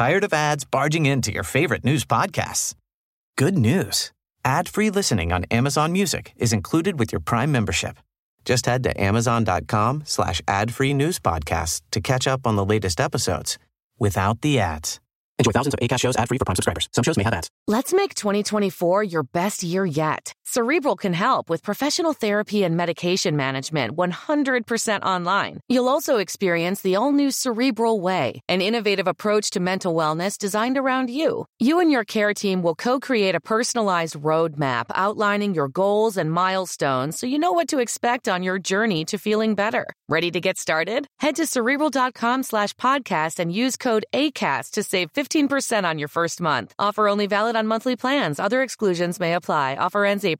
Tired of ads barging into your favorite news podcasts? Good news. Ad-free listening on Amazon Music is included with your Prime membership. Just head to amazon.com slash ad-free news podcasts to catch up on the latest episodes without the ads. Enjoy thousands of ACAST shows ad-free for Prime subscribers. Some shows may have ads. Let's make 2024 your best year yet. Cerebral can help with professional therapy and medication management 100% online. You'll also experience the all-new Cerebral Way, an innovative approach to mental wellness designed around you. You and your care team will co-create a personalized roadmap outlining your goals and milestones so you know what to expect on your journey to feeling better. Ready to get started? Head to cerebral.com slash podcast and use code ACAST to save 15% on your first month. Offer only valid on monthly plans. Other exclusions may apply. Offer ends April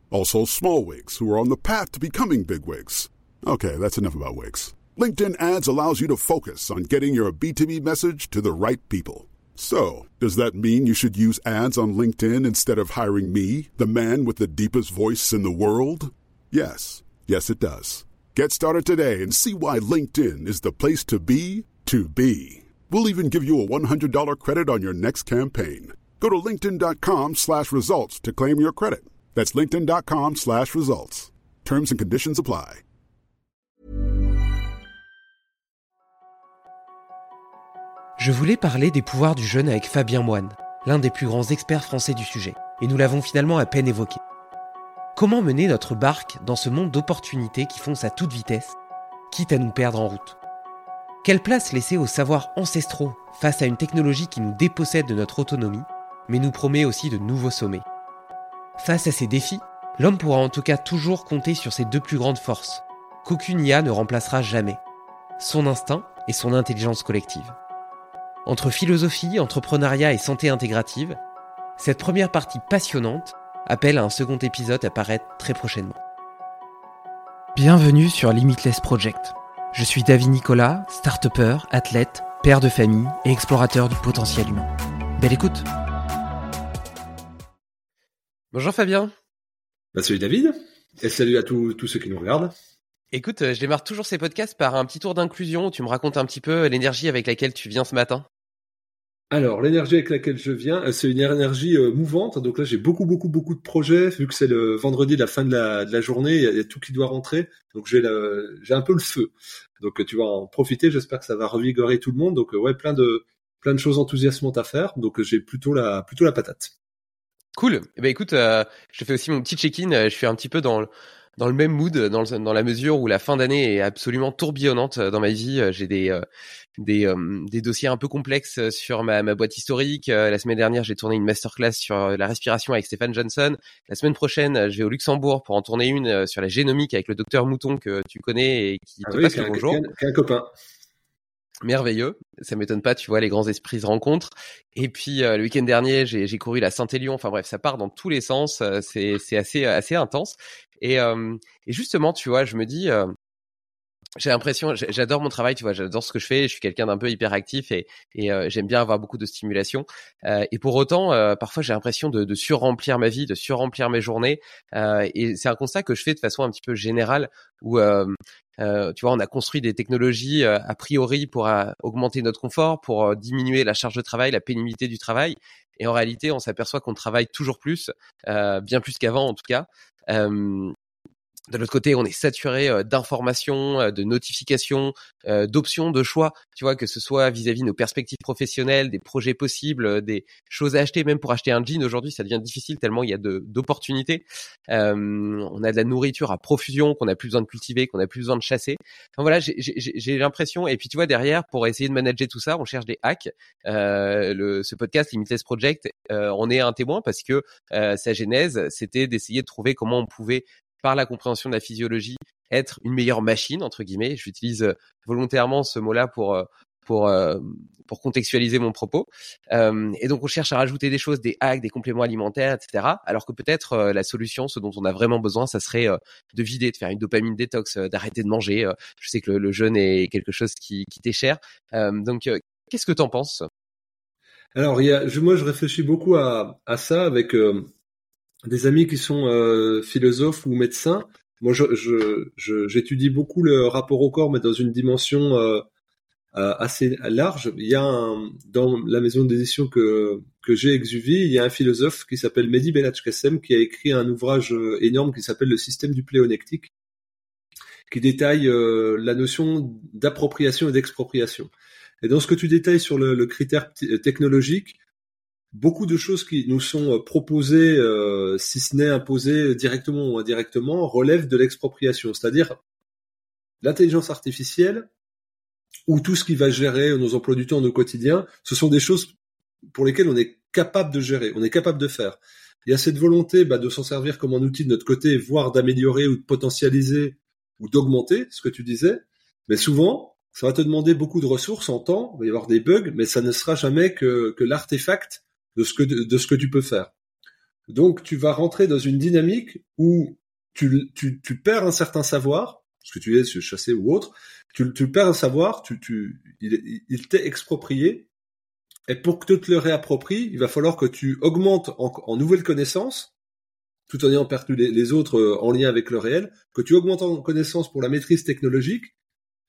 also small wigs who are on the path to becoming big wigs. Okay, that's enough about wigs. LinkedIn ads allows you to focus on getting your B2B message to the right people. So, does that mean you should use ads on LinkedIn instead of hiring me, the man with the deepest voice in the world? Yes. Yes, it does. Get started today and see why LinkedIn is the place to be to be. We'll even give you a $100 credit on your next campaign. Go to linkedin.com slash results to claim your credit. That's linkedin.com slash results. Terms and conditions apply. Je voulais parler des pouvoirs du jeûne avec Fabien Moine, l'un des plus grands experts français du sujet, et nous l'avons finalement à peine évoqué. Comment mener notre barque dans ce monde d'opportunités qui fonce à toute vitesse, quitte à nous perdre en route? Quelle place laisser aux savoirs ancestraux face à une technologie qui nous dépossède de notre autonomie, mais nous promet aussi de nouveaux sommets? Face à ces défis, l'homme pourra en tout cas toujours compter sur ses deux plus grandes forces, qu'aucune IA ne remplacera jamais, son instinct et son intelligence collective. Entre philosophie, entrepreneuriat et santé intégrative, cette première partie passionnante appelle à un second épisode à paraître très prochainement. Bienvenue sur Limitless Project. Je suis David Nicolas, start athlète, père de famille et explorateur du potentiel humain. Belle écoute Bonjour Fabien bah, Salut David et salut à tous ceux qui nous regardent. Écoute, euh, je démarre toujours ces podcasts par un petit tour d'inclusion où tu me racontes un petit peu l'énergie avec laquelle tu viens ce matin. Alors, l'énergie avec laquelle je viens, euh, c'est une énergie euh, mouvante. Donc là, j'ai beaucoup, beaucoup, beaucoup de projets. Vu que c'est le vendredi, la fin de la, de la journée, il y, a, tout qui doit rentrer. Donc j'ai j'ai un peu le feu. Donc tu vas en profiter. J'espère que ça va revigorer tout le monde. Donc ouais, plein de plein de choses enthousiasmantes à faire. Donc j'ai plutôt la plutôt la patate. Cool. Eh ben écoute, je fais aussi mon petit check-in. Je suis un petit peu dans dans le même mood, dans, dans la mesure où la fin d'année est absolument tourbillonnante dans ma vie. J'ai des des, des dossiers un peu complexes sur ma, ma boîte historique. la semaine dernière, j'ai tourné une masterclass sur la respiration avec Stéphane Johnson. La semaine prochaine, je vais au Luxembourg pour en tourner une sur la génomique avec le docteur Mouton que tu connais et qui ah te passe le bonjour. Un, copain merveilleux. Ça m'étonne pas, tu vois, les grands esprits se rencontrent. Et puis le week-end dernier, j'ai couru la Saint-Élion. Enfin bref, ça part dans tous les sens. C'est assez assez intense. Et, et justement, tu vois, je me dis, j'ai l'impression, j'adore mon travail, tu vois, j'adore ce que je fais, je suis quelqu'un d'un peu hyperactif et, et j'aime bien avoir beaucoup de stimulation. Euh, et pour autant, euh, parfois j'ai l'impression de, de surremplir ma vie, de surremplir mes journées. Euh, et c'est un constat que je fais de façon un petit peu générale où, tu vois, on a construit des technologies a priori pour augmenter notre confort, pour diminuer la charge de travail, la pénibilité du travail. Et en réalité, on s'aperçoit qu'on travaille toujours plus, bien plus qu'avant en tout cas. De l'autre côté, on est saturé d'informations, de notifications, d'options, de choix. Tu vois, que ce soit vis-à-vis nos perspectives professionnelles, des projets possibles, des choses à acheter. Même pour acheter un jean aujourd'hui, ça devient difficile tellement il y a d'opportunités. on a de la nourriture à profusion qu'on a plus besoin de cultiver, qu'on a plus besoin de chasser. Enfin voilà, j'ai l'impression. Et puis tu vois derrière, pour essayer de manager tout ça, on cherche des hacks. le, ce podcast Limitless Project, on est un témoin parce que sa genèse, c'était d'essayer de trouver comment on pouvait par la compréhension de la physiologie, être une meilleure machine entre guillemets. J'utilise volontairement ce mot-là pour pour pour contextualiser mon propos. Euh, et donc on cherche à rajouter des choses, des hacks, des compléments alimentaires, etc. Alors que peut-être euh, la solution, ce dont on a vraiment besoin, ça serait euh, de vider, de faire une dopamine détox, d'arrêter de manger. je sais que le, jeûne est quelque chose qui, qui t'est cher. donc qu'est-ce que tu en penses? Alors y a, moi je réfléchis beaucoup à, à ça avec des amis qui sont philosophes ou médecins. Moi, je, j'étudie beaucoup le rapport au corps, mais dans une dimension euh, assez large. Il y a un, dans la maison d'édition que que j'ai Exuvie, il y a un philosophe qui s'appelle Mehdi Kassem qui a écrit un ouvrage euh, énorme qui s'appelle Le système du pléonectique, qui détaille euh, la notion d'appropriation et d'expropriation. Et dans ce que tu détailles sur le, le critère technologique, beaucoup de choses qui nous sont proposées, si ce n'est imposées directement ou indirectement, relèvent de l'expropriation, c'est-à-dire l'intelligence artificielle ou tout ce qui va gérer nos emplois du temps, nos quotidiens, ce sont des choses pour lesquelles on est capable de gérer, on est capable de faire. Il y a cette volonté bah, de s'en servir comme un outil de notre côté, voire d'améliorer ou de potentialiser ou d'augmenter, ce que tu disais. Mais souvent, ça va te demander beaucoup de ressources en temps, il va y avoir des bugs, mais ça ne sera jamais que, que l'artefact de ce que, de ce que tu peux faire. Donc, tu vas rentrer dans une dynamique où tu, tu, tu perds un certain savoir, ce que tu es chassé ou autre, tu, tu perds un savoir, tu, tu, il, il t'est exproprié, et pour que tu te le réappropries, il va falloir que tu augmentes en, en nouvelles connaissances, tout en ayant perdu les, autres euh, en lien avec le réel, que tu augmentes en connaissances pour la maîtrise technologique,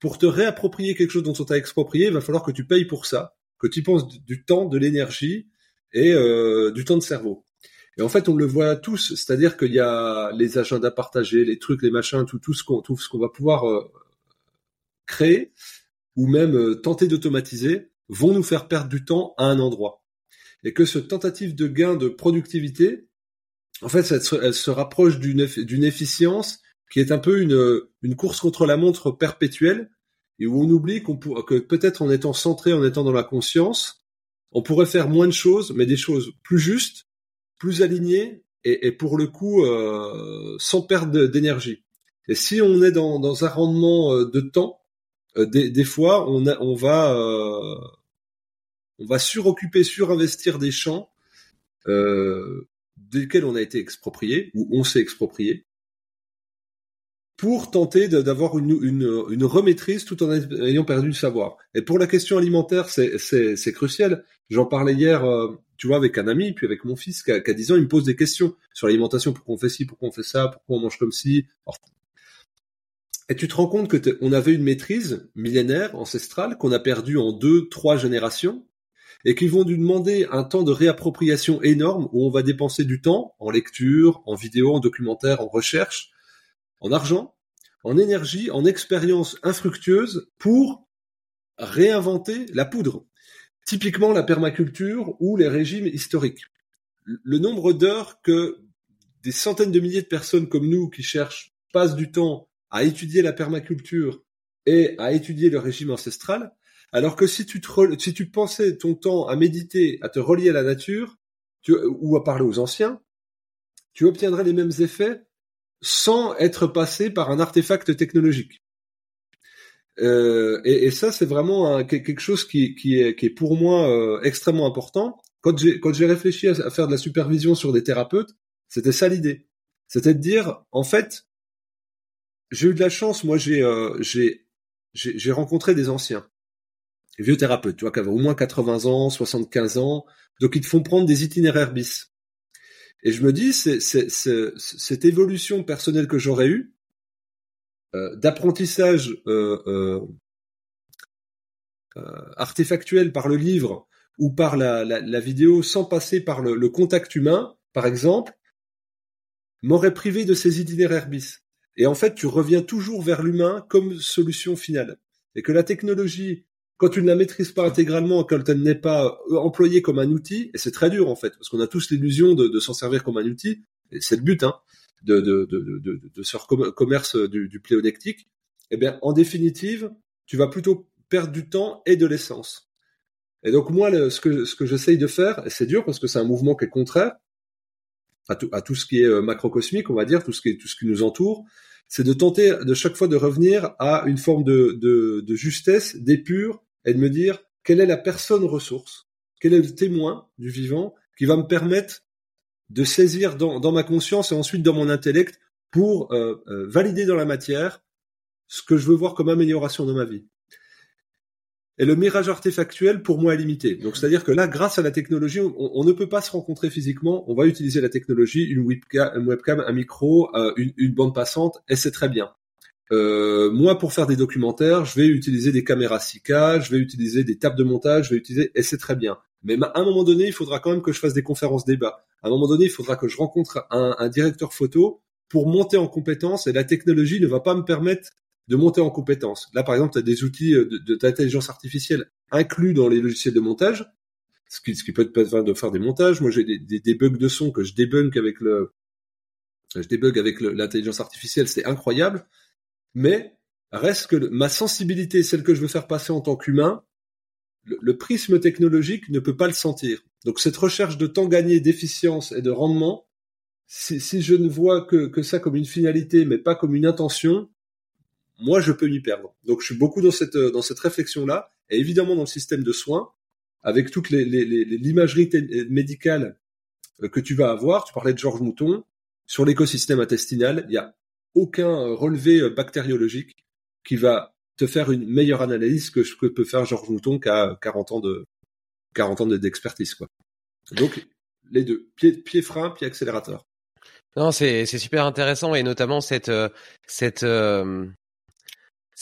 pour te réapproprier quelque chose dont on t'a exproprié, il va falloir que tu payes pour ça, que tu penses du temps, de l'énergie et euh, du temps de cerveau. Et en fait, on le voit tous, c'est-à-dire qu'il y a les agendas partagés, les trucs, les machins, tout, tout ce qu'on, tout ce qu'on va pouvoir euh, créer ou même euh, tenter d'automatiser vont nous faire perdre du temps à un endroit. Et que ce tentative de gain de productivité, en fait, elle se, rapproche d'une, d'une efficience qui est un peu une, une course contre la montre perpétuelle et où on oublie qu'on que peut-être en étant centré, en étant dans la conscience, on pourrait faire moins de choses, mais des choses plus justes, plus alignées et, pour le coup euh, sans perdre d'énergie. Et si on est dans, un rendement euh, de temps, euh, des, fois, on va euh, on va suroccuper, surinvestir des champs euh, desquels on a été exproprié ou on s'est exproprié pour tenter d'avoir une, une, une, remaîtrise tout en ayant perdu le savoir. Et pour la question alimentaire, c'est crucial. J'en parlais hier, euh, tu vois, avec un ami, puis avec mon fils qui a, qui a 10 ans, il me pose des questions sur l'alimentation, pourquoi on fait ci, pourquoi on fait ça, pourquoi on mange comme ci. Et tu te rends compte que on avait une maîtrise millénaire, ancestrale, qu'on a perdue en deux, trois générations, et qui vont nous demander un temps de réappropriation énorme où on va dépenser du temps en lecture, en vidéo, en documentaire, en recherche, en argent, en énergie, en expérience infructueuse pour réinventer la poudre. Typiquement la permaculture ou les régimes historiques. Le nombre d'heures que des centaines de milliers de personnes comme nous qui cherchent passent du temps à étudier la permaculture et à étudier le régime ancestral, alors que si tu, si tu pensais ton temps à méditer, à te relier à la nature, tu, ou à parler aux anciens, tu obtiendrais les mêmes effets sans être passé par un artefact technologique. Euh, et, et, ça, c'est vraiment quelque chose qui, qui, est, qui est pour moi euh, extrêmement important. Quand j'ai quand j'ai réfléchi à, faire de la supervision sur des thérapeutes, c'était ça l'idée. C'était de dire, en fait, j'ai eu de la chance. Moi, j'ai euh, j'ai j'ai rencontré des anciens, des vieux thérapeutes, tu vois, qui avaient au moins 80 ans, 75 ans, donc ils te font prendre des itinéraires bis. Et je me dis, c'est cette évolution personnelle que j'aurais eue, euh, d'apprentissage euh, euh, euh, artefactuel par le livre ou par la, vidéo, sans passer par le, le contact humain, par exemple, m'aurait privé de ces itinéraires bis. Et en fait, tu reviens toujours vers l'humain comme solution finale. Et que la technologie, quand tu ne la maîtrises pas intégralement, quand elle n'est pas euh, employée comme un outil, et c'est très dur en fait, parce qu'on a tous l'illusion de, s'en servir comme un outil, et c'est le but hein, de, de, de, de, ce commerce du, du pléonectique, eh bien, en définitive, tu vas plutôt perdre du temps et de l'essence. Et donc moi, ce que, ce que j'essaye de faire, et c'est dur parce que c'est un mouvement qui est contraire, à tout, à tout ce qui est euh, macrocosmique, on va dire, tout ce qui, tout ce qui nous entoure, c'est de tenter de chaque fois de revenir à une forme de, de, de justesse, d'épure est de me dire quelle est la personne ressource, quel est le témoin du vivant qui va me permettre de saisir dans, dans ma conscience et ensuite dans mon intellect pour euh, euh, valider dans la matière ce que je veux voir comme amélioration dans ma vie? Et le mirage artefactuel, pour moi, est limité. Donc, c'est-à-dire que là, grâce à la technologie, on, ne peut pas se rencontrer physiquement. On va utiliser la technologie, une webcam, un micro, euh, une, bande passante, et c'est très bien. Euh, moi, pour faire des documentaires, je vais utiliser des caméras 6K, je vais utiliser des tables de montage, je vais utiliser, et c'est très bien. Mais à un moment donné, il faudra quand même que je fasse des conférences débats. À un moment donné, il faudra que je rencontre un, un directeur photo pour monter en compétence, et la technologie ne va pas me permettre de monter en compétence. Là, par exemple, tu as des outils euh, d'intelligence de, artificielle inclus dans les logiciels de montage, ce qui, ce qui peut te permettre de faire des montages. Moi, j'ai des, des, bugs de son que je débunk avec le, je débug avec l'intelligence artificielle, c'est incroyable. Mais reste que ma sensibilité, celle que je veux faire passer en tant qu'humain, le, prisme technologique ne peut pas le sentir. Donc cette recherche de temps gagné, d'efficience et de rendement, si, si, je ne vois que, que ça comme une finalité, mais pas comme une intention, moi je peux m'y perdre. Donc je suis beaucoup dans cette euh, dans cette réflexion là, et évidemment dans le système de soins, avec toute l'imagerie médicale euh, que tu vas avoir. Tu parlais de Georges Mouton sur l'écosystème intestinal, il y a aucun euh, relevé bactériologique qui va te faire une meilleure analyse que ce que peut faire Georges Mouton qui a 40 ans de 40 ans d'expertise quoi. Donc les deux, pied, pied frein, pied accélérateur. Non, c'est c'est super intéressant et notamment cette cette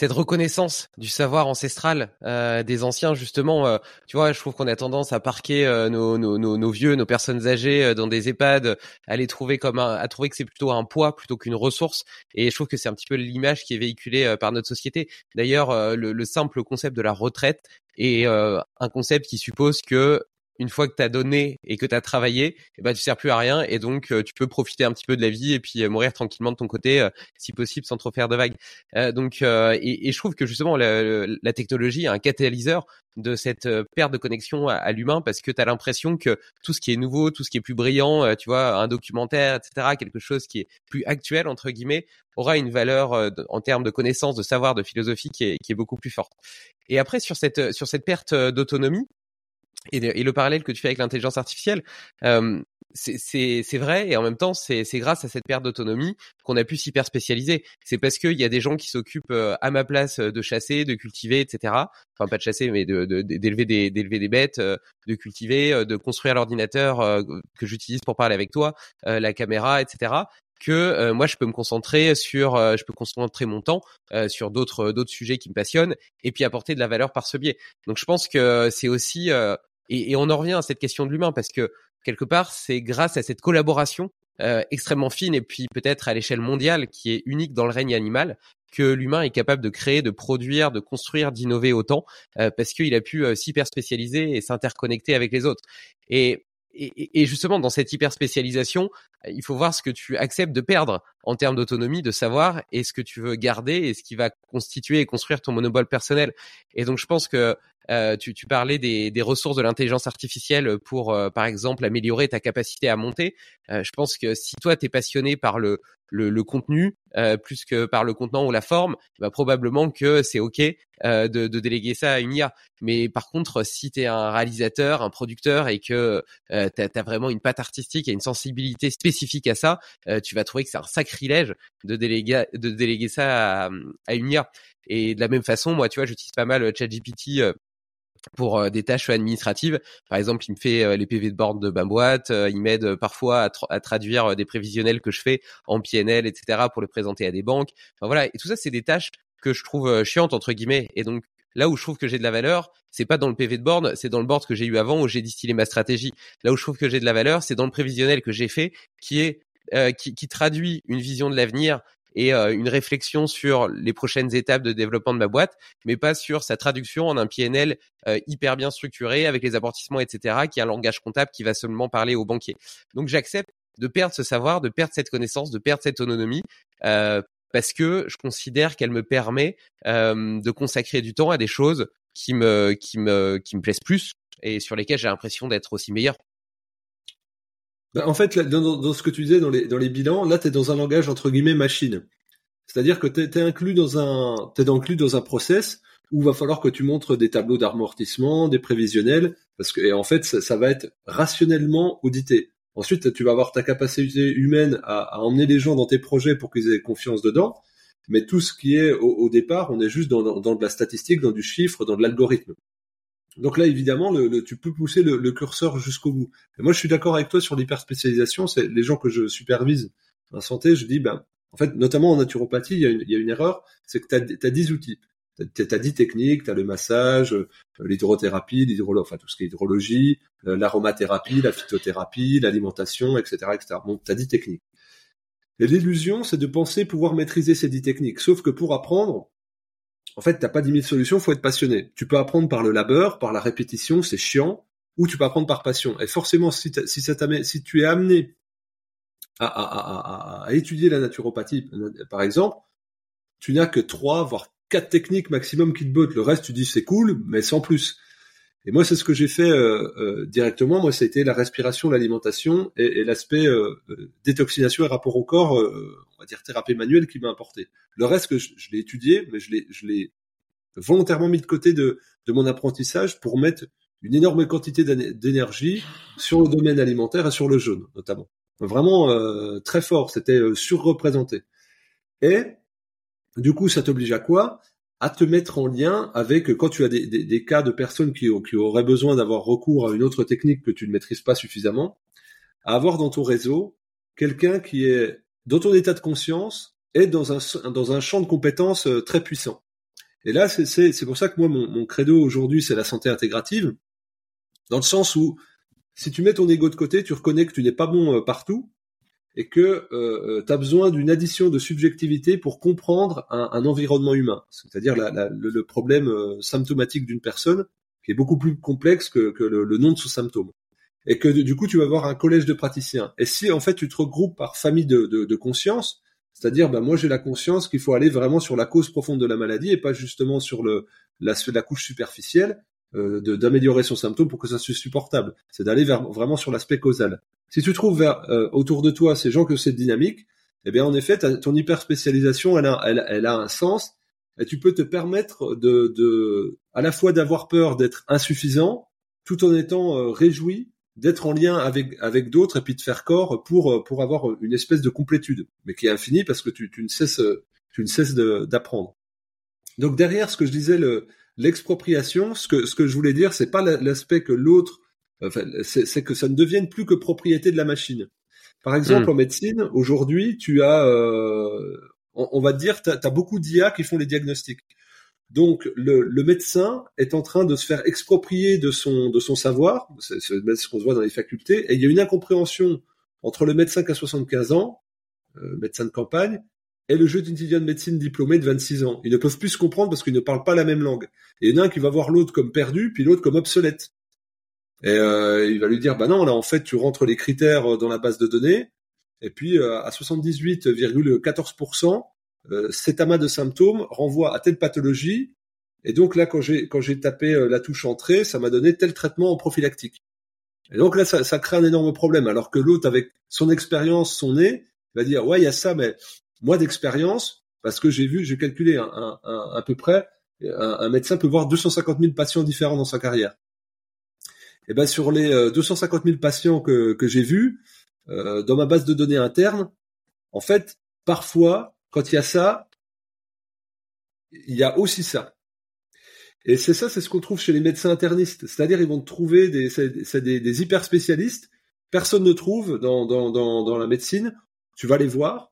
cette reconnaissance du savoir ancestral euh, des anciens justement euh, tu vois je trouve qu'on a tendance à parquer euh, nos, vieux nos personnes âgées dans des EHPAD à les trouver comme à trouver que c'est plutôt un poids plutôt qu'une ressource. Et je trouve que c'est un petit peu l'image qui est véhiculée par notre société. D'ailleurs le, le, simple concept de la retraite est un concept qui suppose que une fois que tu as donné et que tu as travaillé, eh ben, tu sers plus à rien et donc euh, tu peux profiter un petit peu de la vie et puis euh, mourir tranquillement de ton côté, euh, si possible, sans trop faire de vagues. donc, et, et, je trouve que justement la, la, technologie est un catalyseur de cette perte de connexion à, l'humain parce que tu as l'impression que tout ce qui est nouveau, tout ce qui est plus brillant, tu vois, un documentaire, etc., quelque chose qui est plus actuel, entre guillemets, aura une valeur en termes de connaissances, de savoir, de philosophie qui est, qui est beaucoup plus forte. Et après, sur cette, sur cette perte d'autonomie, et, le parallèle que tu fais avec l'intelligence artificielle, euh, c'est vrai et en même temps c'est grâce à cette perte d'autonomie qu'on a pu s'hyper spécialiser. C'est parce qu'il y a des gens qui s'occupent euh, à ma place euh, de chasser, de cultiver, etc. Enfin pas de chasser mais d'élever de, des bêtes, de cultiver, de construire l'ordinateur que j'utilise pour parler avec toi, la caméra, etc que moi je peux me concentrer sur je peux concentrer mon temps sur d'autres d'autres sujets qui me passionnent et puis apporter de la valeur par ce biais. Donc je pense que c'est aussi et, on en revient à cette question de l'humain parce que quelque part, c'est grâce à cette collaboration euh, extrêmement fine et puis peut-être à l'échelle mondiale qui est unique dans le règne animal que l'humain est capable de créer, de produire, de construire, d'innover autant euh, parce qu'il a pu euh, s'hyper spécialiser et s'interconnecter avec les autres. Et, et, et, justement, dans cette hyper spécialisation, il faut voir ce que tu acceptes de perdre en termes d'autonomie, de savoir, et ce que tu veux garder, et ce qui va constituer et construire ton monopole personnel. Et donc, je pense que euh, tu, tu, parlais des, des ressources de l'intelligence artificielle pour, euh, par exemple, améliorer ta capacité à monter. Euh, je pense que si toi, tu es passionné par le, le, le contenu plus que par le contenant ou la forme, bah, probablement que c'est OK de, de, déléguer ça à une IA. Mais par contre, si tu es un réalisateur, un producteur et que tu as, vraiment une patte artistique et une sensibilité spécifique à ça, tu vas trouver que c'est un sacrilège de déléguer, de déléguer ça à, à une IA. Et de la même façon, moi, tu vois, j'utilise pas mal ChatGPT pour euh, des tâches administratives. Par exemple, il me fait euh, les PV de borne de ma boîte, euh, il m'aide parfois à, traduire des prévisionnels que je fais en PNL, etc., pour le présenter à des banques. Enfin, voilà, et tout ça, c'est des tâches que je trouve chiantes entre guillemets. Et donc là où je trouve que j'ai de la valeur, c'est pas dans le PV de borne, c'est dans le board que j'ai eu avant où j'ai distillé ma stratégie. Là où je trouve que j'ai de la valeur, c'est dans le prévisionnel que j'ai fait, qui est qui, qui, traduit une vision de l'avenir et euh, une réflexion sur les prochaines étapes de développement de ma boîte, mais pas sur sa traduction en un PNL euh, hyper bien structuré avec les amortissements, etc., qui est un langage comptable qui va seulement parler aux banquiers. Donc j'accepte de perdre ce savoir, de perdre cette connaissance, de perdre cette autonomie. Euh, parce que je considère qu'elle me permet de consacrer du temps à des choses qui me qui me qui me plaisent plus et sur lesquelles j'ai l'impression d'être aussi meilleur. Bah, en fait, dans, ce que tu disais dans les, dans les bilans, là, tu es dans un langage entre guillemets machine. C'est-à-dire que tu es, inclus dans un, inclus dans un process où va falloir que tu montres des tableaux d'amortissement, des prévisionnels, parce que et en fait ça, va être rationnellement audité. Ensuite, tu vas avoir ta capacité humaine à, à, emmener les gens dans tes projets pour qu'ils aient confiance dedans. Mais tout ce qui est au, départ, on est juste dans, dans, de la statistique, dans du chiffre, dans de l'algorithme. Donc là, évidemment, tu peux pousser le, curseur jusqu'au bout. Et moi, je suis d'accord avec toi sur l'hyperspécialisation. C'est les gens que je supervise en santé, je dis, ben, en fait, notamment en naturopathie, il y a une, erreur, c'est que tu as, 10 outils. Tu as 10 techniques, tu as le massage, euh, l'hydrothérapie, l'hydrologie, tout ce qui est hydrologie, euh, l'aromathérapie, la phytothérapie, l'alimentation, etc., etc. Bon, tu as 10 techniques. Et l'illusion, c'est de penser pouvoir maîtriser ces 10 techniques. Sauf que pour apprendre, en fait, t'as pas 10 000 solutions, faut être passionné. Tu peux apprendre par le labeur, par la répétition, c'est chiant, ou tu peux apprendre par passion. Et forcément, si, si, tu es amené à, étudier la naturopathie, par exemple, tu n'as que trois, voire quatre techniques maximum qui te bottent. Le reste, tu dis c'est cool, mais sans plus. Et moi, c'est ce que j'ai fait euh, euh, directement. Moi, c'était la respiration, l'alimentation et, l'aspect euh, détoxination et rapport au corps, on va dire thérapie manuelle, qui m'a importé. Le reste, que je, l'ai étudié, mais je l'ai, je volontairement mis de côté de, de mon apprentissage pour mettre une énorme quantité d'énergie sur le domaine alimentaire et sur le jeûne, notamment. Vraiment euh, très fort, c'était euh, surreprésenté. Et du coup, ça t'oblige à quoi? À te mettre en lien avec quand tu as des, des, des cas de personnes qui, qui auraient besoin d'avoir recours à une autre technique que tu ne maîtrises pas suffisamment, à avoir dans ton réseau quelqu'un qui est dans ton état de conscience et dans un, dans un champ de compétences euh, très puissant. Et là, c'est pour ça que moi, mon, mon credo aujourd'hui, c'est la santé intégrative, dans le sens où si tu mets ton ego de côté, tu reconnais que tu n'es pas bon euh, partout et que euh, euh tu besoin d'une addition de subjectivité pour comprendre un, environnement humain, c'est-à-dire le, problème euh, symptomatique d'une personne qui est beaucoup plus complexe que, le, nom de son symptôme. Et que du coup, tu vas avoir un collège de praticiens. Et si en fait tu te regroupes par famille de, conscience, c'est-à-dire, ben, moi j'ai la conscience qu'il faut aller vraiment sur la cause profonde de la maladie et pas justement sur le, la couche superficielle, euh, d'améliorer son symptôme pour que ça soit supportable. C'est d'aller vraiment sur l'aspect causal. Si tu trouves vers, euh, autour de toi ces gens que c'est dynamique, eh bien en effet, ton hyper spécialisation, elle a, elle, elle a un sens et tu peux te permettre de, de à la fois d'avoir peur d'être insuffisant, tout en étant euh, réjoui d'être en lien avec avec d'autres et puis de faire corps pour euh, pour avoir une espèce de complétude, mais qui est infinie parce que tu, tu ne cesses tu ne cesses d'apprendre. Donc derrière ce que je disais le l'expropriation, ce que, ce que je voulais dire, c'est pas l'aspect que l'autre, enfin, c'est que ça ne devienne plus que propriété de la machine. Par exemple, hmm. en médecine, aujourd'hui, tu as, euh, on, va te dire, tu as, beaucoup d'IA qui font les diagnostics. Donc, le, le, médecin est en train de se faire exproprier de son, de son savoir, c'est ce qu'on voit dans les facultés, et il y a une incompréhension entre le médecin qui a 75 ans, euh, médecin de campagne, et le jeu d'étudiant de médecine diplômé de 26 ans. Ils ne peuvent plus se comprendre parce qu'ils ne parlent pas la même langue. Et il y en a un qui va voir l'autre comme perdu, puis l'autre comme obsolète. Et euh, il va lui dire, bah non, là en fait tu rentres les critères dans la base de données, et puis euh, à 78,14%, euh, cet amas de symptômes renvoie à telle pathologie, et donc là quand j'ai quand j'ai tapé euh, la touche entrée, ça m'a donné tel traitement en prophylactique. Et donc là ça, ça crée un énorme problème, alors que l'autre avec son expérience, son nez, va dire ouais il y a ça, mais moi d'expérience, parce que j'ai vu, j'ai calculé un, à peu près, un, médecin peut voir 250 000 patients différents dans sa carrière. Et ben sur les 250 euh, 000 patients que, que j'ai vus, euh, dans ma base de données interne, en fait, parfois, quand il y a ça, il y a aussi ça. Et c'est ça, c'est ce qu'on trouve chez les médecins internistes. C'est-à-dire, ils vont trouver des, des, des hyper spécialistes. Personne ne trouve dans, dans, dans, dans la médecine. Tu vas les voir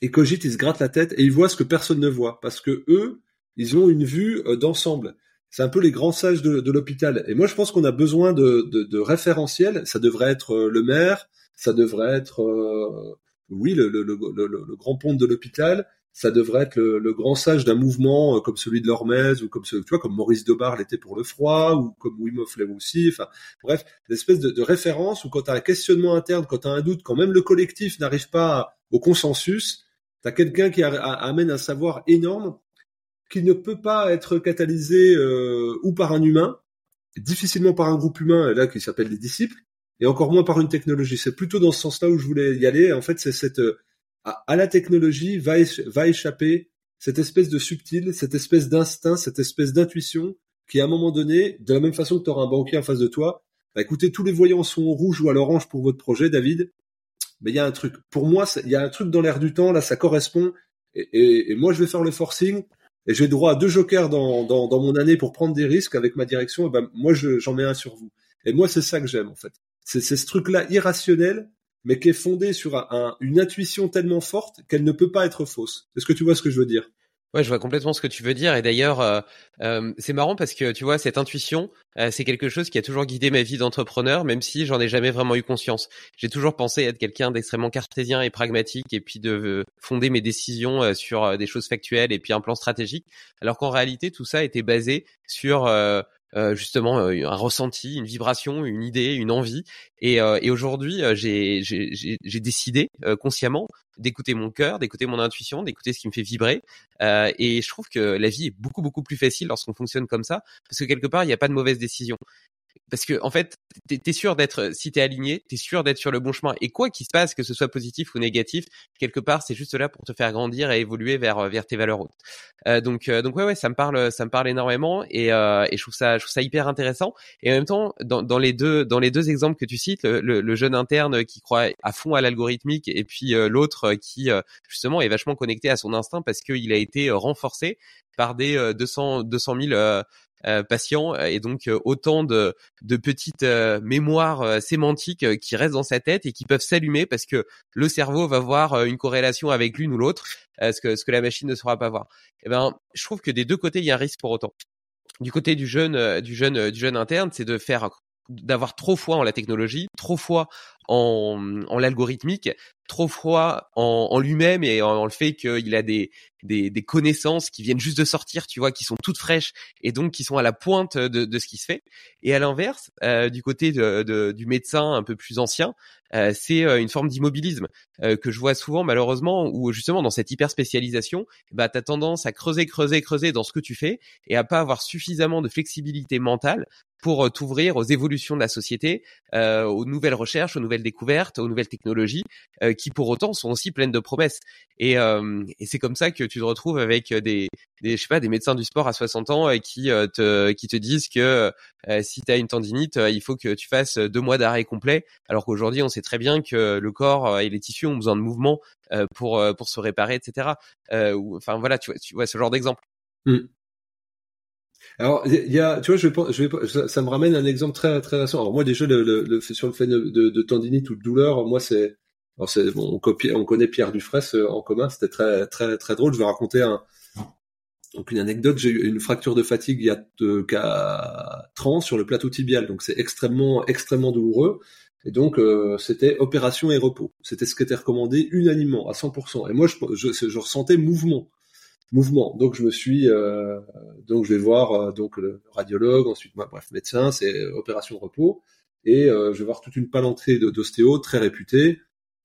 ils cogitent, ils se grattent la tête et ils voient ce que personne ne voit parce que eux, ils ont une vue euh, d'ensemble. C'est un peu les grands sages de, l'hôpital. Et moi, je pense qu'on a besoin de, référentiels. Ça devrait être euh, le maire, ça devrait être, euh, oui, le, le, le, grand pont de l'hôpital. Ça devrait être le, grand sage d'un mouvement comme celui de l'Hormèse ou comme tu vois, comme Maurice Debar l'était pour le froid ou comme Wim Hof aussi. Enfin, bref, l'espèce de, de référence où quand tu as un questionnement interne, quand tu as un doute, quand même le collectif n'arrive pas au consensus, T'as quelqu'un qui amène un savoir énorme qui ne peut pas être catalysé euh, ou par un humain, difficilement par un groupe humain là qui s'appelle les disciples, et encore moins par une technologie. C'est plutôt dans ce sens-là où je voulais y aller. En fait, c'est cette à, la technologie va, va échapper cette espèce de subtil, cette espèce d'instinct, cette espèce d'intuition qui, à un moment donné, de la même façon que tu auras un banquier en face de toi, bah, écoutez, tous les voyants sont au rouge ou à l'orange pour votre projet, David. Mais il y a un truc. Pour moi, il y a un truc dans l'air du temps, là, ça correspond. Et, moi, je vais faire le forcing. Et j'ai droit à deux jokers dans, dans, dans, mon année pour prendre des risques avec ma direction. Et ben, moi, j'en mets un sur vous. Et moi, c'est ça que j'aime, en fait. C'est ce truc-là irrationnel, mais qui est fondé sur un, une intuition tellement forte qu'elle ne peut pas être fausse. Est-ce que tu vois ce que je veux dire? Ouais, je vois complètement ce que tu veux dire. Et d'ailleurs, euh, euh, c'est marrant parce que tu vois, cette intuition, euh, c'est quelque chose qui a toujours guidé ma vie d'entrepreneur, même si j'en ai jamais vraiment eu conscience. J'ai toujours pensé être quelqu'un d'extrêmement cartésien et pragmatique, et puis de fonder mes décisions sur des choses factuelles et puis un plan stratégique, alors qu'en réalité, tout ça était basé sur euh, justement euh, un ressenti, une vibration, une idée, une envie. Et, euh, et aujourd'hui, j'ai, j'ai, décidé consciemment d'écouter mon cœur, d'écouter mon intuition, d'écouter ce qui me fait vibrer. et je trouve que la vie est beaucoup beaucoup plus facile lorsqu'on fonctionne comme ça, parce que quelque part, il n'y a pas de mauvaise décision parce que en fait, t'es es sûr d'être, si t'es aligné, t'es sûr d'être sur le bon chemin. Et quoi qu'il se passe, que ce soit positif ou négatif, quelque part, c'est juste là pour te faire grandir et évoluer vers vers tes valeurs hautes. Euh, donc euh, donc ouais ouais, ça me parle, ça me parle énormément et euh, et je trouve ça je trouve ça hyper intéressant. Et en même temps, dans, dans les deux dans les deux exemples que tu cites, le, le, jeune interne qui croit à fond à l'algorithmique et puis euh, l'autre qui justement est vachement connecté à son instinct parce qu'il a été renforcé par des 200 200 000 euh, patient et donc euh, autant de, de petites euh, mémoires sémantiques qui restent dans sa tête et qui peuvent s'allumer parce que le cerveau va voir une corrélation avec l'une ou l'autre, ce que ce que la machine ne saura pas voir. Et eh ben, je trouve que des deux côtés il y a un risque pour autant. Du côté du jeune du jeune du jeune interne, c'est de faire d'avoir trop foi en la technologie, trop foi en, en l'algorithmique, trop froid en, en lui-même et en, le fait qu'il a des, des, des, connaissances qui viennent juste de sortir, tu vois, qui sont toutes fraîches et donc qui sont à la pointe de, de ce qui se fait. Et à l'inverse, euh, du côté de, de, du médecin un peu plus ancien, euh, c'est euh, une forme d'immobilisme euh, que je vois souvent malheureusement, où justement dans cette hyper spécialisation, bah t'as tendance à creuser, creuser, creuser dans ce que tu fais et à pas avoir suffisamment de flexibilité mentale pour t'ouvrir aux évolutions de la société, euh, aux nouvelles recherches, aux nouvelles découvertes, aux nouvelles technologies, euh, qui pour autant sont aussi pleines de promesses. Et, euh, et c'est comme ça que tu te retrouves avec des, des, je sais pas, des médecins du sport à 60 ans qui te, qui te disent que si tu as une tendinite, il faut que tu fasses deux mois d'arrêt complet, alors qu'aujourd'hui on sait très bien que le corps et les tissus ont besoin de mouvement pour pour se réparer, etc. enfin voilà, tu vois, tu vois ce genre d'exemple. Mmh. Alors, il y a, tu vois, je vais, je vais, ça, me ramène un exemple très très récent. Alors moi déjà, le, le, sur le fait de, de, tendinite ou de douleur, moi c'est, alors c'est, bon, on, on connaît Pierre Dufresne euh, en commun, c'était très très très drôle. Je vais raconter un, donc une anecdote. J'ai eu une fracture de fatigue il y a euh, 4 ans sur le plateau tibial, donc c'est extrêmement extrêmement douloureux. Et donc euh, c'était opération et repos. C'était ce qui était recommandé unanimement à 100%. Et moi je, je, je ressentais mouvement mouvement. Donc je me suis, euh, donc je vais voir euh, donc le radiologue, ensuite moi, bref médecin, c'est euh, opération repos, et je vais voir toute une palanquée d'ostéo très réputée.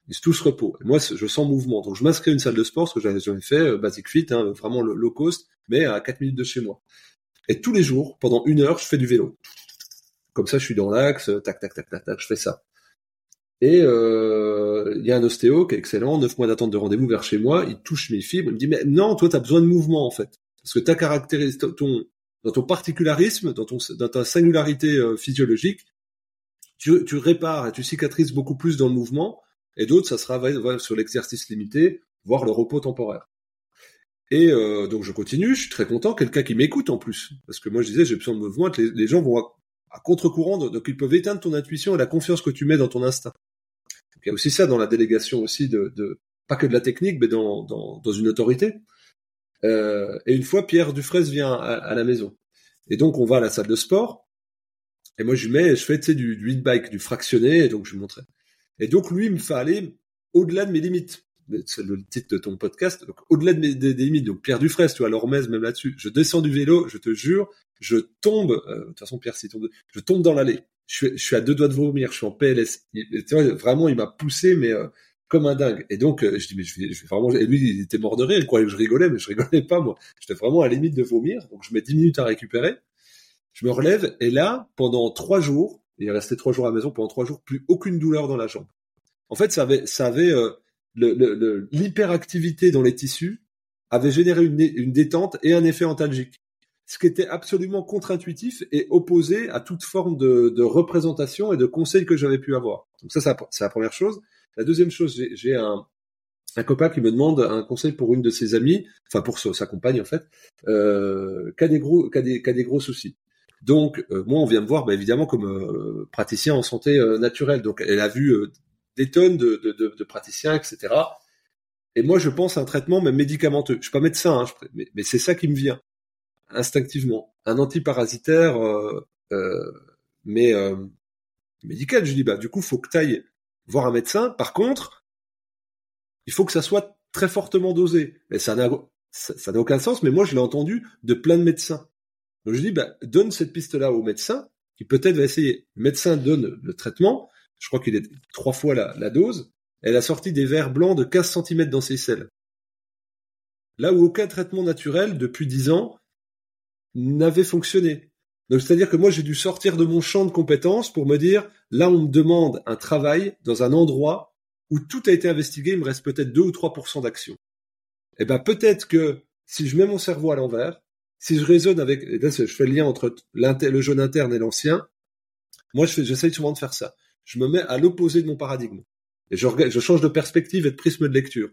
Ils se tous repos. Moi, je sens mouvement. Donc je m'inscris à une salle de sport, ce que j'avais jamais fait, basic fit, hein, vraiment low cost, mais à 4 minutes de chez moi. Et tous les jours, pendant une heure, je fais du vélo. Comme ça, je suis dans l'axe, tac, tac, tac, tac, tac, je fais ça. Et euh, il y a un ostéo qui est excellent, neuf mois d'attente de rendez-vous vers chez moi, il touche mes fibres, il me dit mais non, toi tu as besoin de mouvement en fait, parce que ta caractéristique, ton dans ton particularisme, dans ton dans ta singularité euh, physiologique, tu, tu répares et tu cicatrises beaucoup plus dans le mouvement, et d'autres ça sera sur l'exercice limité, voire le repos temporaire. Et euh, donc je continue, je suis très content, quelqu'un qui m'écoute en plus, parce que moi je disais j'ai besoin de mouvement, les, gens vont à, contre-courant, donc ils peuvent éteindre ton intuition et la confiance que tu mets dans ton instinct y a aussi ça dans la délégation aussi de, pas que de la technique, mais dans, dans, dans une autorité. Euh, et une fois, Pierre Dufresne vient à, la maison. Et donc, on va à la salle de sport. Et moi, je mets, je fais, tu sais, du, du bike, du fractionné, et donc je lui montrais. Et donc, lui, il me fait aller au-delà de mes limites. C'est le titre de ton podcast. Au-delà de mes des, limites. Donc, Pierre Dufresne, tu vois, l'Ormez, même là-dessus. Je descends du vélo, je te jure, je tombe, euh, de toute façon, Pierre, si tombe, je tombe dans l'allée je suis, à deux doigts de vomir, je suis en PLS. tu vois, vraiment, il m'a poussé, mais euh, comme un dingue. Et donc, euh, je dis, mais je vais, je vais vraiment. Et lui, il était mort de rire, que je rigolais, mais je rigolais pas, moi. J'étais vraiment à la limite de vomir, donc je mets dix minutes à récupérer. Je me relève, et là, pendant trois jours, il est resté trois jours à la maison, pendant trois jours, plus aucune douleur dans la jambe. En fait, ça avait, ça avait, euh, l'hyperactivité dans les tissus avait généré une, une détente et un effet antalgique ce qui était absolument contre-intuitif et opposé à toute forme de, de représentation et de conseil que j'avais pu avoir. Donc ça, c'est la première chose. La deuxième chose, j'ai un, un copain qui me demande un conseil pour une de ses amies, enfin pour sa, compagne en fait, euh, qui a des gros, qui a des, qui des gros soucis. Donc euh, moi, on vient me voir, bah, évidemment comme euh, praticien en santé euh, naturelle. Donc elle a vu des tonnes de, de, de, de, praticiens, etc. Et moi, je pense à un traitement même médicamenteux. Je suis pas médecin, hein, mais, mais c'est ça qui me vient instinctivement. Un antiparasitaire, euh, euh, mais euh, médical. Je dis bah du coup faut que tu ailles voir un médecin. Par contre, il faut que ça soit très fortement dosé. Mais ça n'a ça n'a aucun sens. Mais moi je l'ai entendu de plein de médecins. Donc je dis bah donne cette piste là au médecin qui peut-être va essayer. Le médecin donne le traitement. Je crois qu'il est trois fois la, dose. Elle a sorti des verres blancs de 15 cm dans ses selles. Là où aucun traitement naturel depuis 10 ans n'avait fonctionné. Donc c'est-à-dire que moi j'ai dû sortir de mon champ de compétences pour me dire là on me demande un travail dans un endroit où tout a été investigué, il me reste peut-être 2 ou 3% d'action. Eh ben peut-être que si je mets mon cerveau à l'envers, si je raisonne avec là je fais le lien entre le jeune interne et l'ancien, moi je j'essaye souvent de faire ça. Je me mets à l'opposé de mon paradigme. Et je, change de perspective et de prisme de lecture.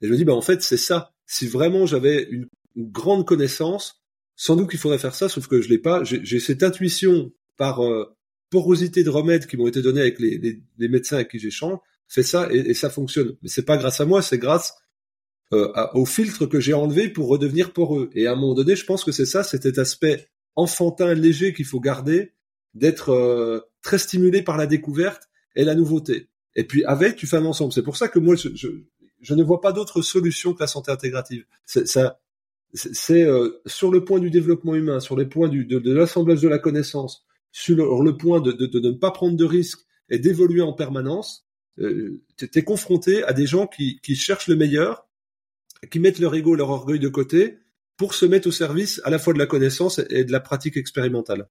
Et je me dis, ben en fait, c'est ça. Si vraiment j'avais une grande connaissance, sans doute qu'il faudrait faire ça, sauf que je l'ai pas. J'ai cette intuition par euh, porosité de remèdes qui m'ont été donnés avec les, les, les, médecins avec qui j'échange, fait ça et, et, ça fonctionne. Mais c'est pas grâce à moi, c'est grâce euh, au filtre que j'ai enlevé pour redevenir poreux. Et à un moment donné, je pense que c'est ça, cet aspect enfantin, léger qu'il faut garder, d'être euh, très stimulé par la découverte et la nouveauté. Et puis avec, tu fais un ensemble. C'est pour ça que moi, je, je, je ne vois pas d'autre solution que la santé intégrative. Ça, c'est euh, sur le point du développement humain, sur les points du, de, de l'assemblage de la connaissance, sur le, point de, de, de, ne pas prendre de risques et d'évoluer en permanence, euh, tu es confronté à des gens qui, qui cherchent le meilleur, qui mettent leur ego, leur orgueil de côté pour se mettre au service à la fois de la connaissance et de la pratique expérimentale.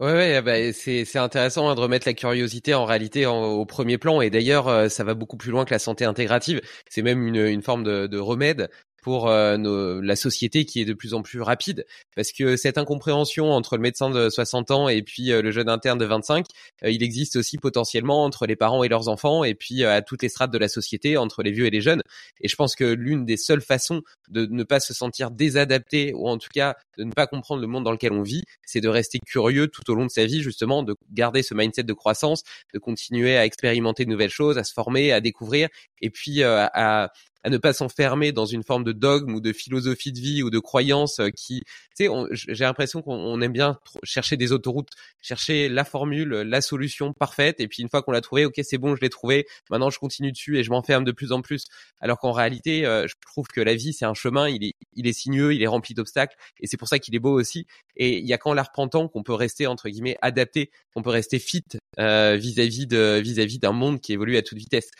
Ouais, ouais, bah, c'est intéressant hein, de remettre la curiosité en réalité au premier plan. Et d'ailleurs, euh, ça va beaucoup plus loin que la santé intégrative. C'est même une, une forme de, de remède pour euh, nos, la société qui est de plus en plus rapide parce que cette incompréhension entre le médecin de 60 ans et puis euh, le jeune interne de 25, euh, il existe aussi potentiellement entre les parents et leurs enfants et puis à toutes les strates de la société entre les vieux et les jeunes. Et je pense que l'une des seules façons de ne pas se sentir désadapté ou en tout cas de ne pas comprendre le monde dans lequel on vit, c'est de rester curieux tout au long de sa vie justement, de garder ce mindset de croissance, de continuer à expérimenter de nouvelles choses, à se former, à découvrir et puis à, à ne pas s'enfermer dans une forme de dogme ou de philosophie de vie ou de croyance euh, qui, tu sais, j'ai l'impression qu'on aime bien chercher des autoroutes, chercher la formule, la solution parfaite, et puis une fois qu'on l'a trouvé, ok, c'est bon, je l'ai trouvé, maintenant je continue dessus et je m'enferme de plus en plus. Alors qu'en réalité, euh, je trouve que la vie c'est un chemin, il est, il est sinueux, il est rempli d'obstacles, et c'est pour ça qu'il est beau aussi. Et il y a qu'en la reprenant qu'on peut rester entre guillemets adapté, qu'on peut rester fit euh, vis-à-vis de vis-à-vis d'un monde qui évolue à toute vitesse.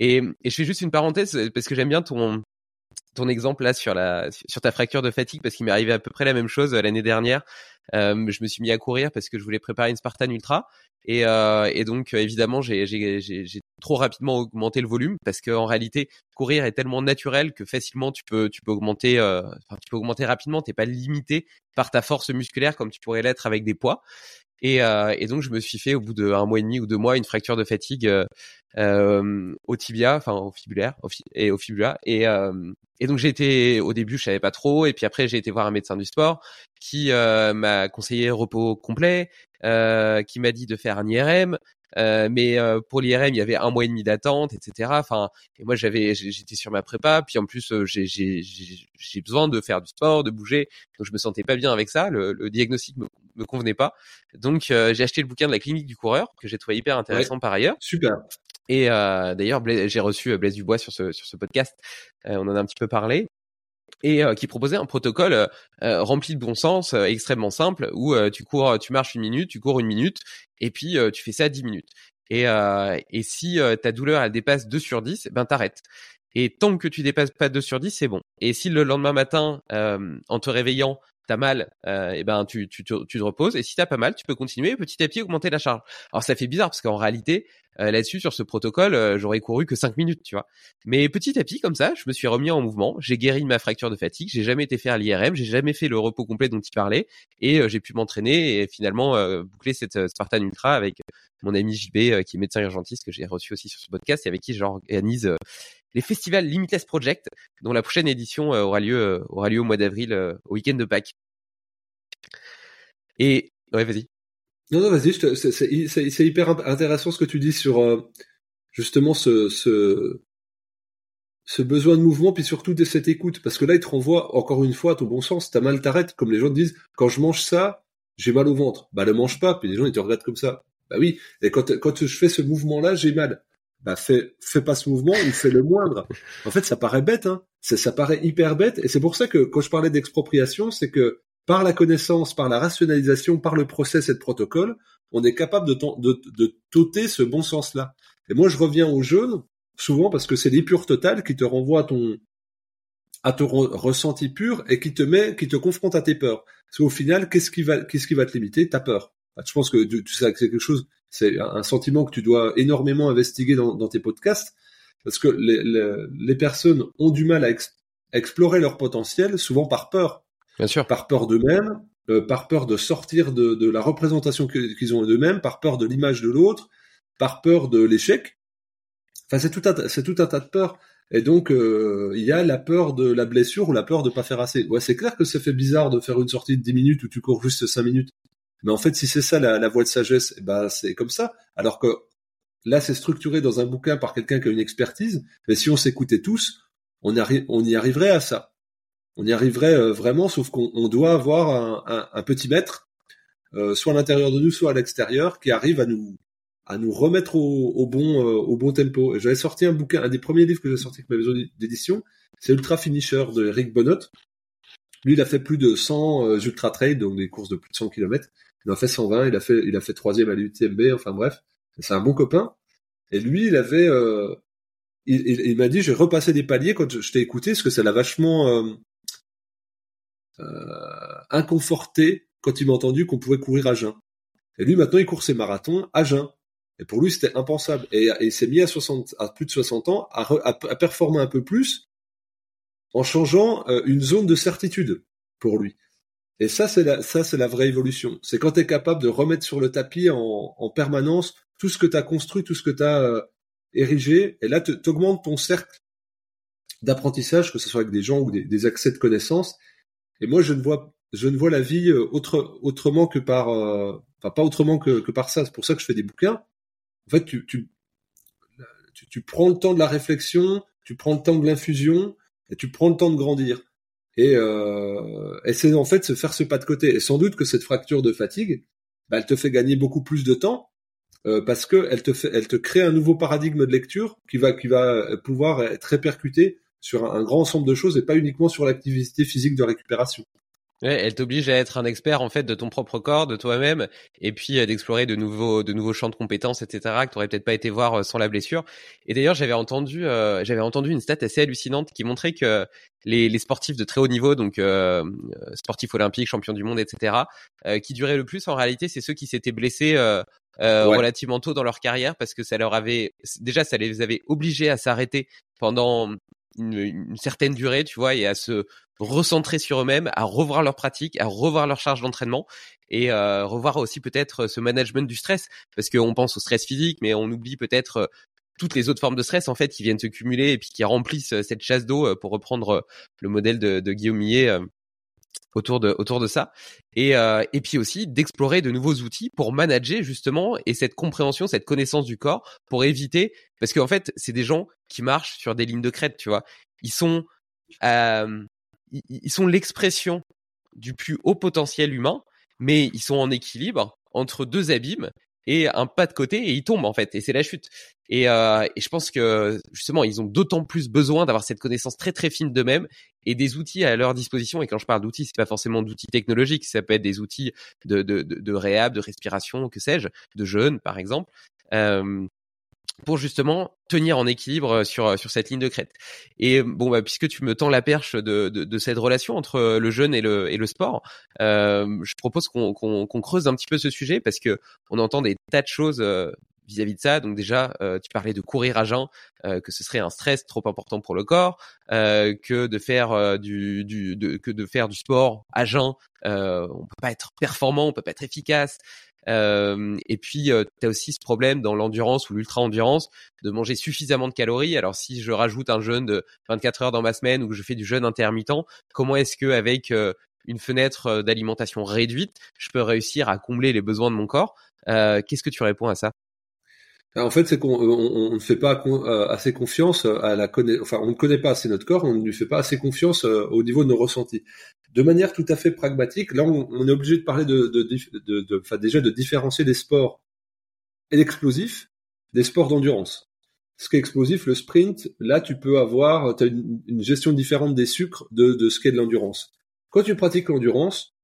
Et, et je fais juste une parenthèse parce que j'aime bien ton ton exemple là sur la sur ta fracture de fatigue parce qu'il m'est arrivé à peu près la même chose euh, l'année dernière. Euh, je me suis mis à courir parce que je voulais préparer une Spartan Ultra. Et, euh, et donc évidemment j'ai j'ai trop rapidement augmenté le volume parce qu'en réalité courir est tellement naturel que facilement tu peux tu peux augmenter euh, tu peux augmenter rapidement. T'es pas limité par ta force musculaire comme tu pourrais l'être avec des poids et, euh, et, donc je me suis fait au bout d'un mois et demi ou deux mois une fracture de fatigue euh, euh, au tibia, enfin au fibulaire et au fibula. Et, donc j'ai au début je savais pas trop et puis après j'ai été voir un médecin du sport qui m'a conseillé repos complet, qui m'a dit de faire un IRM. Mais pour l'IRM, il y avait un mois et demi d'attente, etc. Enfin, et moi j'avais, j'étais sur ma prépa, puis en plus j'ai j'ai besoin de faire du sport, de bouger, donc je me sentais pas bien avec ça. Le, le diagnostic me, me convenait pas, donc j'ai acheté le bouquin de la clinique du coureur que j'ai trouvé hyper intéressant par ailleurs. Super. Et euh, d'ailleurs, j'ai reçu euh, Blaise Dubois sur ce, sur ce podcast. Euh, on en a un petit peu parlé. Et qui proposait un protocole rempli de bon sens, extrêmement simple, où tu cours, tu marches une minute, tu cours une minute, et puis tu fais ça 10 minutes. Et, et si ta douleur elle dépasse 2 sur 10, ben t'arrêtes. Et tant que tu dépasses pas 2 sur 10, c'est bon. Et si le lendemain matin, en te réveillant, t'as mal, euh, et ben tu, te reposes. Et si t'as pas mal, tu peux continuer petit à petit augmenter la charge. Alors ça fait bizarre parce qu'en réalité, là-dessus sur ce protocole, j'aurais couru que 5 minutes, tu vois. Mais petit à petit, comme ça, je me suis remis en mouvement. J'ai guéri ma fracture de fatigue. J'ai jamais été faire l'IRM. J'ai jamais fait le repos complet dont tu parlais. Et j'ai pu m'entraîner et finalement boucler cette Spartan Ultra avec mon ami JB qui est médecin urgentiste que j'ai reçu aussi sur ce podcast et avec qui j'organise les festivals Limitless Project, dont la prochaine édition aura lieu aura lieu au mois d'avril, au week-end de Pâques. Et ouais, vas-y. Non, non, vas-y. C'est hyper intéressant ce que tu dis sur euh, justement ce, ce, ce besoin de mouvement, puis surtout de cette écoute, parce que là, il te renvoie encore une fois à ton bon sens. T'as mal, t'arrêtes. Comme les gens te disent, quand je mange ça, j'ai mal au ventre. Bah, le mange pas. Puis les gens ils te regardent comme ça. Bah oui. Et quand quand je fais ce mouvement-là, j'ai mal. Bah fais fais pas ce mouvement ou fais le moindre. En fait, ça paraît bête, hein. Ça, paraît hyper bête. Et c'est pour ça que quand je parlais d'expropriation, c'est que par la connaissance, par la rationalisation, par le process et le protocole, on est capable de, de, ce bon sens-là. Et moi, je reviens au jeûne, souvent parce que c'est l'épure totale qui te renvoie à ton, à ton ressenti pur et qui te met, qui te confronte à tes peurs. Parce qu'au final, qu'est-ce qui va, qu'est-ce qui va te limiter? Ta peur. Je pense que tu, sais que c'est quelque chose, c'est un sentiment que tu dois énormément investiguer dans, dans tes podcasts, parce que les, les, les, personnes ont du mal à explorer leur potentiel, souvent par peur. Bien sûr. Par peur d'eux-mêmes, euh, par peur de sortir de, de la représentation qu'ils ont d'eux-mêmes, par peur de l'image de l'autre, par peur de l'échec. Enfin, c'est tout un, c'est tout un tas de peurs. Et donc, euh, il y a la peur de la blessure ou la peur de pas faire assez. Ouais, c'est clair que ça fait bizarre de faire une sortie de 10 minutes où tu cours juste 5 minutes. Mais en fait, si c'est ça la, la voie de sagesse, eh ben, c'est comme ça. Alors que là, c'est structuré dans un bouquin par quelqu'un qui a une expertise. Mais si on s'écoutait tous, on, on y arriverait à ça on y arriverait euh, vraiment, sauf qu'on doit avoir un, petit maître, euh, soit à l'intérieur de nous, soit à l'extérieur, qui arrive à nous à nous remettre au, bon euh, au bon tempo. J'avais sorti un bouquin, un des premiers livres que j'ai sorti avec ma maison d'édition, c'est Ultra Finisher de Eric Bonnot. Lui, il a fait plus de 100 ultra trail, donc des courses de plus de 100 km. Il en a fait 120, il a fait il a fait troisième à l'UTMB, enfin bref, c'est un bon copain. Et lui, il avait il, m'a dit j'ai repassé des paliers quand je, t'ai écouté parce que ça l'a vachement euh, inconforté quand il m'a entendu qu'on pouvait courir à jeun. Et lui, maintenant, il court ses marathons à jeun. Et pour lui, c'était impensable. Et, il s'est mis à, 60, à plus de 60 ans à, performer un peu plus en changeant euh, une zone de certitude pour lui. Et ça, c'est la, ça, c'est la vraie évolution. C'est quand tu es capable de remettre sur le tapis en, en permanence tout ce que tu as construit, tout ce que tu as euh, érigé. Et là, tu augmentes ton cercle d'apprentissage, que ce soit avec des gens ou des, des accès de connaissances. Et moi, je ne vois, je ne vois la vie euh, autre, autrement que par, euh, enfin pas autrement que, que par ça. C'est pour ça que je fais des bouquins. En fait, tu, tu, tu, tu prends le temps de la réflexion, tu prends le temps de l'infusion, et tu prends le temps de grandir. Et, euh, c'est en fait se faire ce pas de côté. Et sans doute que cette fracture de fatigue, bah, elle te fait gagner beaucoup plus de temps euh, parce que elle te elle te crée un nouveau paradigme de lecture qui va, qui va pouvoir être répercuté sur un, grand ensemble de choses et pas uniquement sur l'activité physique de récupération. Ouais, elle t'oblige à être un expert en fait de ton propre corps, de toi-même, et puis euh, d'explorer de nouveaux, de nouveaux champs de compétences, etc. que tu aurais peut-être pas été voir euh, sans la blessure. Et d'ailleurs, j'avais entendu, euh, j'avais entendu une stat assez hallucinante qui montrait que les, les sportifs de très haut niveau, donc sportifs olympiques, champions du monde, etc., qui duraient le plus en réalité, c'est ceux qui s'étaient blessés relativement tôt dans leur carrière parce que ça leur avait déjà ça les avait obligés à s'arrêter pendant une, certaine durée, tu vois, et à se recentrer sur eux-mêmes, à revoir leur pratique, à revoir leur charge d'entraînement et euh, revoir aussi peut-être ce management du stress, parce qu'on pense au stress physique, mais on oublie peut-être euh, toutes les autres formes de stress en fait qui viennent se cumuler et puis qui remplissent euh, cette chasse d'eau pour reprendre le modèle de, de Guillaume Millet autour de autour de ça. Et euh, et puis aussi d'explorer de nouveaux outils pour manager justement et cette compréhension cette connaissance du corps pour éviter parce qu'en fait c'est des gens qui marchent sur des lignes de crête tu vois. Ils sont euh, ils sont l'expression du plus haut potentiel humain mais ils sont en équilibre entre deux abîmes et un pas de côté et ils tombent en fait et c'est la chute. Et, euh, et je pense que justement ils ont d'autant plus besoin d'avoir cette connaissance très très fine d'eux-mêmes et des outils à leur disposition. Et quand je parle d'outils c'est pas forcément d'outils technologiques ça peut être des outils de de, de, de réhab de respiration que sais-je de jeûne par exemple. Euh, pour justement tenir en équilibre sur sur cette ligne de crête. Et bon, bah, puisque tu me tends la perche de, de, de cette relation entre le jeune et le et le sport, euh, je propose qu'on qu'on qu'on creuse un petit peu ce sujet parce que on entend des tas de choses euh, vis-à-vis de ça. Donc déjà, tu parlais de courir à jeun, que ce serait un stress trop important pour le corps, que de faire du, que de faire du sport à jeun, on peut pas être performant, on peut pas être efficace. Euh, et puis, euh, tu as aussi ce problème dans l'endurance ou l'ultra-endurance de manger suffisamment de calories. Alors, si je rajoute un jeûne de 24 heures dans ma semaine ou que je fais du jeûne intermittent, comment est-ce que avec euh, une fenêtre d'alimentation réduite, je peux réussir à combler les besoins de mon corps? Qu'est-ce que tu réponds à ça? En fait, c'est qu'on on, ne fait pas assez confiance à la enfin, on ne connaît pas assez notre corps, on ne lui fait pas assez confiance au niveau de nos ressentis de manière tout à fait pragmatique, là, on, est obligé de parler de, de, de, de enfin, déjà de différencier des sports explosifs des sports d'endurance. Ce qui est explosif, le sprint, là, tu peux avoir, as une, gestion différente des sucres de, de ce qu'est de l'endurance. Quand tu pratiques l'endurance,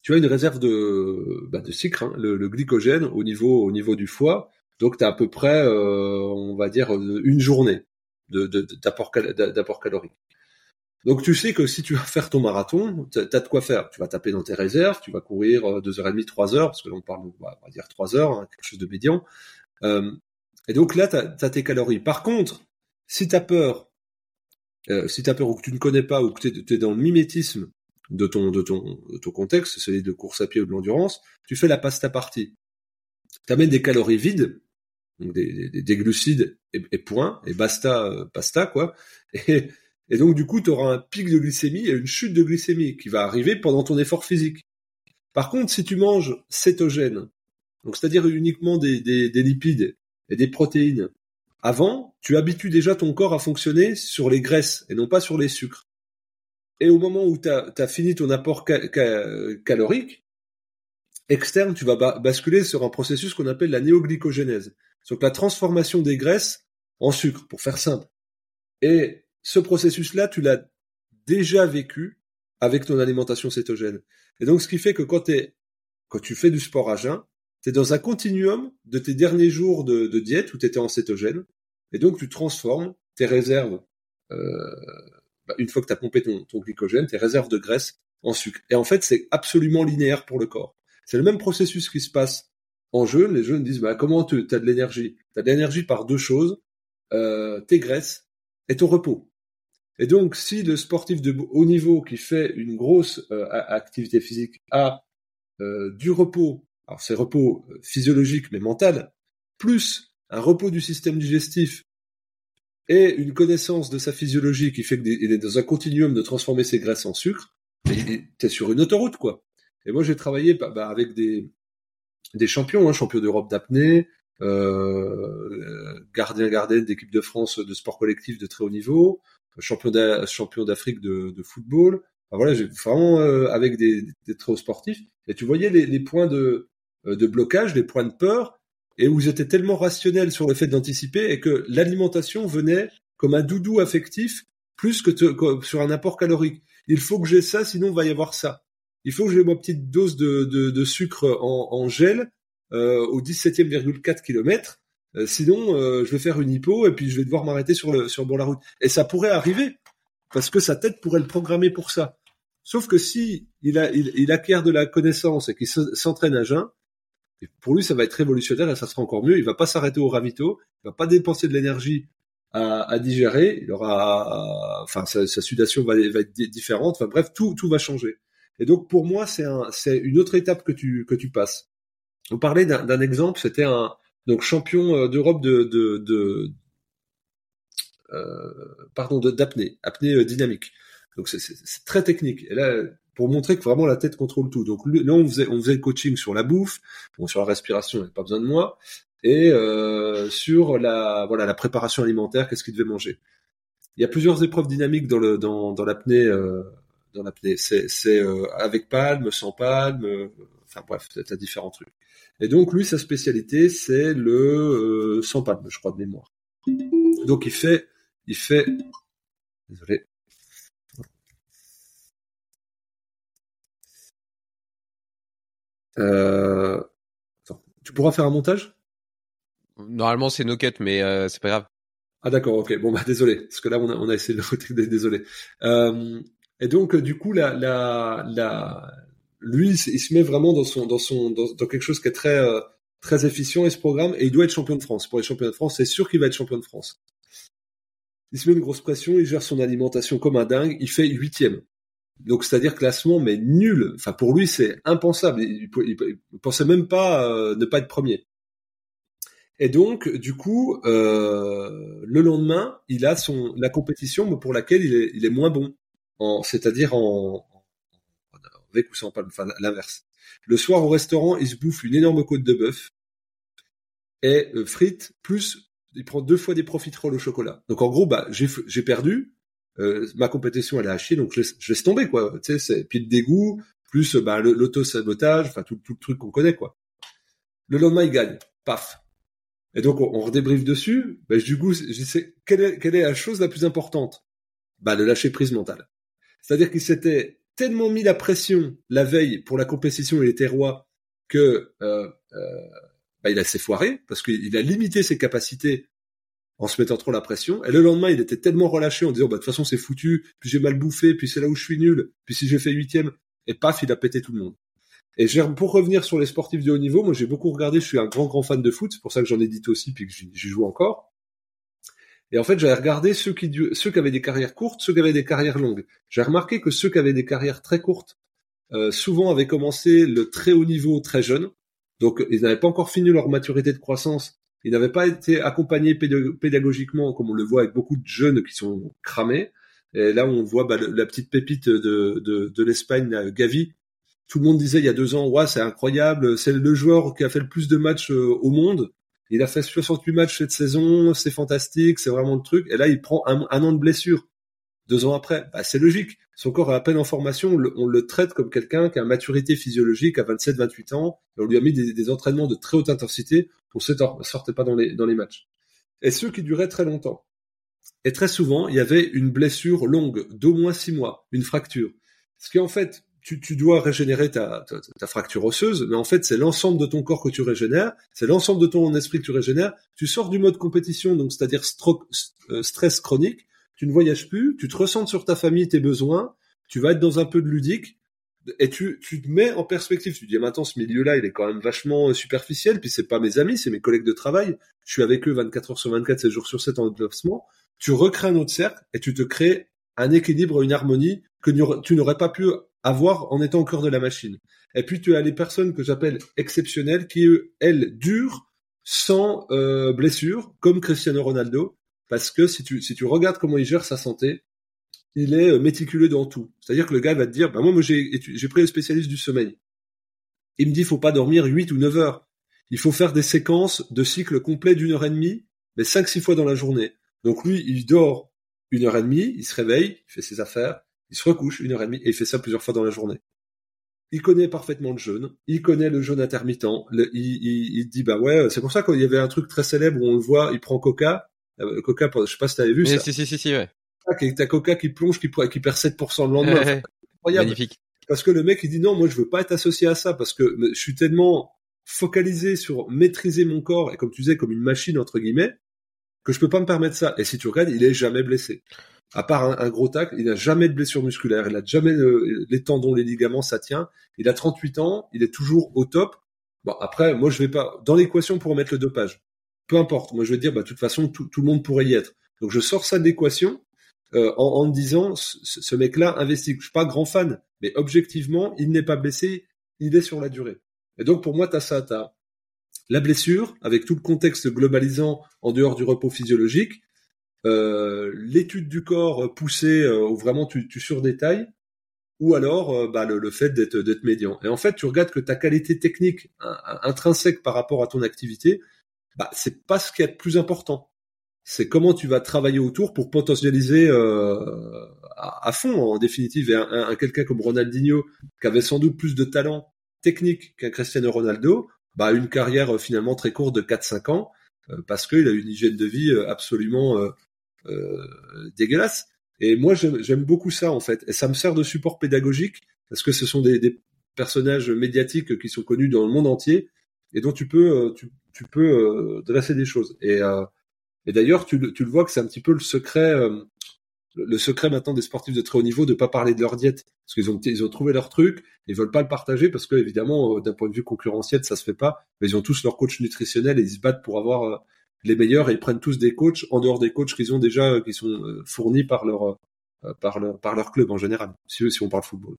tu as une réserve de, bah, de sucre, hein, le, glycogène au niveau, au niveau du foie. Donc, tu as à peu près, euh, on va dire, une journée d'apport calorique. Donc tu sais que si tu vas faire ton marathon, tu as de quoi faire. Tu vas taper dans tes réserves, tu vas courir 2h30, 3 heures, parce que là on parle, on va dire 3 heures, hein, quelque chose de médian. Euh, et donc là, tu as, tes calories. Par contre, si tu as peur, euh, si tu peur ou que tu ne connais pas, ou que tu es, dans le mimétisme de ton, de, ton, de ton contexte, celui de course à pied ou de l'endurance, tu fais la pasta partie. Tu amènes des calories vides, donc des, des, des glucides et, et, point, et basta, euh, pasta, quoi. Et, donc, du coup, tu auras un pic de glycémie et une chute de glycémie qui va arriver pendant ton effort physique. Par contre, si tu manges cétogène, donc c'est-à-dire uniquement des, des, lipides et des protéines, avant, tu habitues déjà ton corps à fonctionner sur les graisses et non pas sur les sucres. Et au moment où tu as, fini ton apport calorique, externe, tu vas basculer sur un processus qu'on appelle la néoglycogénèse. Donc la transformation des graisses en sucre, pour faire simple. Et ce processus-là, tu l'as déjà vécu avec ton alimentation cétogène. Et donc, ce qui fait que quand, tu fais du sport à jeun, tu es dans un continuum de tes derniers jours de, diète où tu étais en cétogène. Et donc, tu transformes tes réserves, euh, bah, une fois que tu as pompé ton, ton glycogène, tes réserves de graisse en sucre. Et en fait, c'est absolument linéaire pour le corps. C'est le même processus qui se passe en jeûne. Les jeunes disent, bah, comment tu as de l'énergie? Tu as de l'énergie par deux choses, euh, tes graisses et ton repos. Et donc, si le sportif de haut niveau qui fait une grosse euh, activité physique a euh, du repos, alors c'est repos physiologique mais mental, plus un repos du système digestif et une connaissance de sa physiologie qui fait qu'il est dans un continuum de transformer ses graisses en sucre, t'es sur une autoroute quoi. Et moi j'ai travaillé bah, bah, avec des des champions, hein, champions d'Europe d'apnée, euh, gardien gardien d'équipe de France de sport collectif de très haut niveau, champion d'Afrique de, football. Voilà, vraiment euh, avec des, des très sportifs. Et tu voyais les, les points de, euh, de blocage, les points de peur, et où ils étaient tellement rationnels sur le fait d'anticiper, et que l'alimentation venait comme un doudou affectif plus que, sur un apport calorique. Il faut que j'ai ça, sinon il va y avoir ça. Il faut que j'ai ma petite dose de, sucre en, gel euh, au 17e,4 km euh, sinon, euh, je vais faire une hypo et puis je vais devoir m'arrêter sur le sur la route. Et ça pourrait arriver parce que sa tête pourrait le programmer pour ça. Sauf que si il, acquiert de la connaissance et qu'il s'entraîne à jeun, pour lui ça va être révolutionnaire et ça sera encore mieux. Il va pas s'arrêter au ravito, il va pas dépenser de l'énergie à, digérer. Il aura, enfin sa, sa sudation va, va, être différente. Enfin bref, tout tout va changer. Et donc pour moi c'est un, c'est une autre étape que tu que tu passes. On parlait d'un exemple, c'était un donc champion euh, d'Europe de, de, de euh, pardon d'apnée, apnée euh, dynamique. Donc c'est très technique. Et là, pour montrer que vraiment la tête contrôle tout. Donc là, on faisait, on faisait le coaching sur la bouffe, bon, sur la respiration, il n'y a pas besoin de moi, et euh, sur la voilà la préparation alimentaire, qu'est-ce qu'il devait manger. Il y a plusieurs épreuves dynamiques dans le dans, dans l'apnée. Euh, dans l'apnée, c'est c'est euh, avec palme, sans palme, enfin bref, as différents trucs. Et donc lui, sa spécialité, c'est le euh, sans palme, je crois de mémoire. Donc il fait, il fait, désolé. Euh... Attends, tu pourras faire un montage? Normalement c'est no cut, mais euh, c'est pas grave. Ah d'accord, ok. Bon bah désolé, parce que là on a, on a essayé de désolé. Euh, et donc du coup la la la lui, il se met vraiment dans son, dans son, dans, quelque chose qui est très, euh, très efficient et ce programme et il doit être champion de France. Pour être champion de France, c'est sûr qu'il va être champion de France. Il se met une grosse pression, il gère son alimentation comme un dingue, il fait huitième. Donc c'est-à-dire classement mais nul. Enfin pour lui c'est impensable. Il, il, pensait même pas euh, ne pas être premier. Et donc du coup euh, le lendemain il a son la compétition pour laquelle il est, il est moins bon. C'est-à-dire en, en, avec ou sans palme, enfin l'inverse. Le soir au restaurant il se bouffe une énorme côte de bœuf et euh, frites plus il prend deux fois des profiteroles au chocolat. Donc en gros bah j'ai perdu euh, ma compétition elle est à donc je laisse, je laisse tomber quoi. Tu sais, c'est puis le dégoût plus bah, l'auto sabotage, enfin tout, tout le truc qu'on connaît quoi. Le lendemain il gagne, paf. Et donc on, on redébriefe dessus. Bah, du coup, je sais quelle est, quelle est la chose la plus importante? Bah le lâcher prise mentale. C'est-à-dire qu'il s'était tellement mis la pression la veille pour la compétition et les terroirs que euh, euh, bah, il a s'est foiré parce qu'il a limité ses capacités en se mettant trop la pression. Et le lendemain, il était tellement relâché en disant, bah, de toute façon, c'est foutu, puis j'ai mal bouffé, puis c'est là où je suis nul, puis si j'ai fait huitième, et paf, il a pété tout le monde. Et pour revenir sur les sportifs de haut niveau, moi j'ai beaucoup regardé, je suis un grand grand fan de foot, c'est pour ça que j'en ai dit aussi, puis que j'y joue encore. Et en fait, j'avais regardé ceux qui, ceux qui avaient des carrières courtes, ceux qui avaient des carrières longues. J'ai remarqué que ceux qui avaient des carrières très courtes, euh, souvent avaient commencé le très haut niveau très jeune. Donc, ils n'avaient pas encore fini leur maturité de croissance il n'avait pas été accompagné pédagogiquement, comme on le voit avec beaucoup de jeunes qui sont cramés. Et là, on voit bah, la petite pépite de, de, l'Espagne, Gavi. Tout le monde disait il y a deux ans, ouais, c'est incroyable, c'est le joueur qui a fait le plus de matchs euh, au monde. Il a fait 68 matchs cette saison, c'est fantastique, c'est vraiment le truc. Et là, il prend un, an de blessure. Deux ans après, bah, c'est logique. Son corps est à peine en formation, on le, traite comme quelqu'un qui a maturité physiologique à 27-28 ans. On lui a mis des, entraînements de très haute intensité on ne sortait pas dans les, dans les matchs. Et ceux qui duraient très longtemps. Et très souvent, il y avait une blessure longue, d'au moins six mois, une fracture. Ce qui en fait, tu, tu dois régénérer ta, ta, fracture osseuse, mais en fait, c'est l'ensemble de ton corps que tu régénères, c'est l'ensemble de ton esprit que tu régénères. Tu sors du mode compétition, donc c'est-à-dire euh, stress chronique, tu ne voyages plus, tu te ressens sur ta famille, tes besoins, tu vas être dans un peu de ludique, et tu, tu te mets en perspective. Tu te dis, maintenant, ce milieu-là, il est quand même vachement euh, superficiel. Puis c'est pas mes amis, c'est mes collègues de travail. Je suis avec eux 24 heures sur 24, 7 jours sur 7 en déplacement. Tu recrées un autre cercle et tu te crées un équilibre, une harmonie que tu n'aurais pas pu avoir en étant au cœur de la machine. Et puis tu as les personnes que j'appelle exceptionnelles qui, elles, durent sans euh, blessure, comme Cristiano Ronaldo. Parce que si tu, si tu regardes comment il gère sa santé, il est euh, méticuleux dans tout. C'est-à-dire que le gars va te dire, bah moi, moi j'ai, pris le spécialiste du sommeil. Il me dit, faut pas dormir 8 ou 9 heures. Il faut faire des séquences de cycle complet d'une heure et demie, mais 5-6 fois dans la journée. Donc lui, il dort une heure et demie, il se réveille, il fait ses affaires, il se recouche une heure et demie, et il fait ça plusieurs fois dans la journée. Il connaît parfaitement le jeûne, il connaît le jeûne intermittent, il, il, il, dit, bah ouais, c'est pour ça qu'il y avait un truc très célèbre où on le voit, il prend Coca, euh, Coca, je sais pas si t'avais vu ça. Si, si, si, si, ouais ta Coca qui plonge, qui, qui perd 7% le lendemain. Magnifique. Parce que le mec, il dit non, moi, je veux pas être associé à ça parce que je suis tellement focalisé sur maîtriser mon corps et comme tu disais, comme une machine, entre guillemets, que je peux pas me permettre ça. Et si tu regardes, il est jamais blessé. À part un, gros tacle, il n'a jamais de blessure musculaire, il a jamais les tendons, les ligaments, ça tient. Il a 38 ans, il est toujours au top. Bon, après, moi, je vais pas, dans l'équation pour mettre le dopage. Peu importe. Moi, je veux dire, bah, de toute façon, tout, tout le monde pourrait y être. Donc, je sors ça de l'équation euh, en, en disant ce, mec-là investit. Je suis pas grand fan, mais objectivement, il n'est pas blessé, il est sur la durée. Et donc pour moi, tu as ça, tu la blessure, avec tout le contexte globalisant en dehors du repos physiologique, euh, l'étude du corps poussée euh, où vraiment tu, tu surdétailles, ou alors euh, bah, le, fait d'être d'être médian. Et en fait, tu regardes que ta qualité technique intrinsèque par rapport à ton activité, bah, c'est pas ce qui est le plus important c'est comment tu vas travailler autour pour potentialiser euh, à, fond en définitive. Et un, quelqu'un comme Ronaldinho, qui avait sans doute plus de talent technique qu'un Cristiano Ronaldo, bah une carrière euh, finalement très courte de 4-5 ans, euh, parce qu'il a une hygiène de vie absolument dégueulasse. Et moi, j'aime beaucoup ça en fait, et ça me sert de support pédagogique parce que ce sont des, personnages médiatiques qui sont connus dans le monde entier et dont tu peux tu, tu peux dresser des choses. Et et d'ailleurs, tu, tu, le vois que c'est un petit peu le secret, euh, le secret maintenant des sportifs de très haut niveau de pas parler de leur diète parce qu'ils ont ils ont trouvé leur truc, ils veulent pas le partager parce que évidemment d'un point de vue concurrentiel ça se fait pas, mais ils ont tous leur coach nutritionnel et ils se battent pour avoir les meilleurs et ils prennent tous des coachs en dehors des coachs qu'ils ont déjà qui sont fournis par leur par leur par leur club en général si, si on parle football.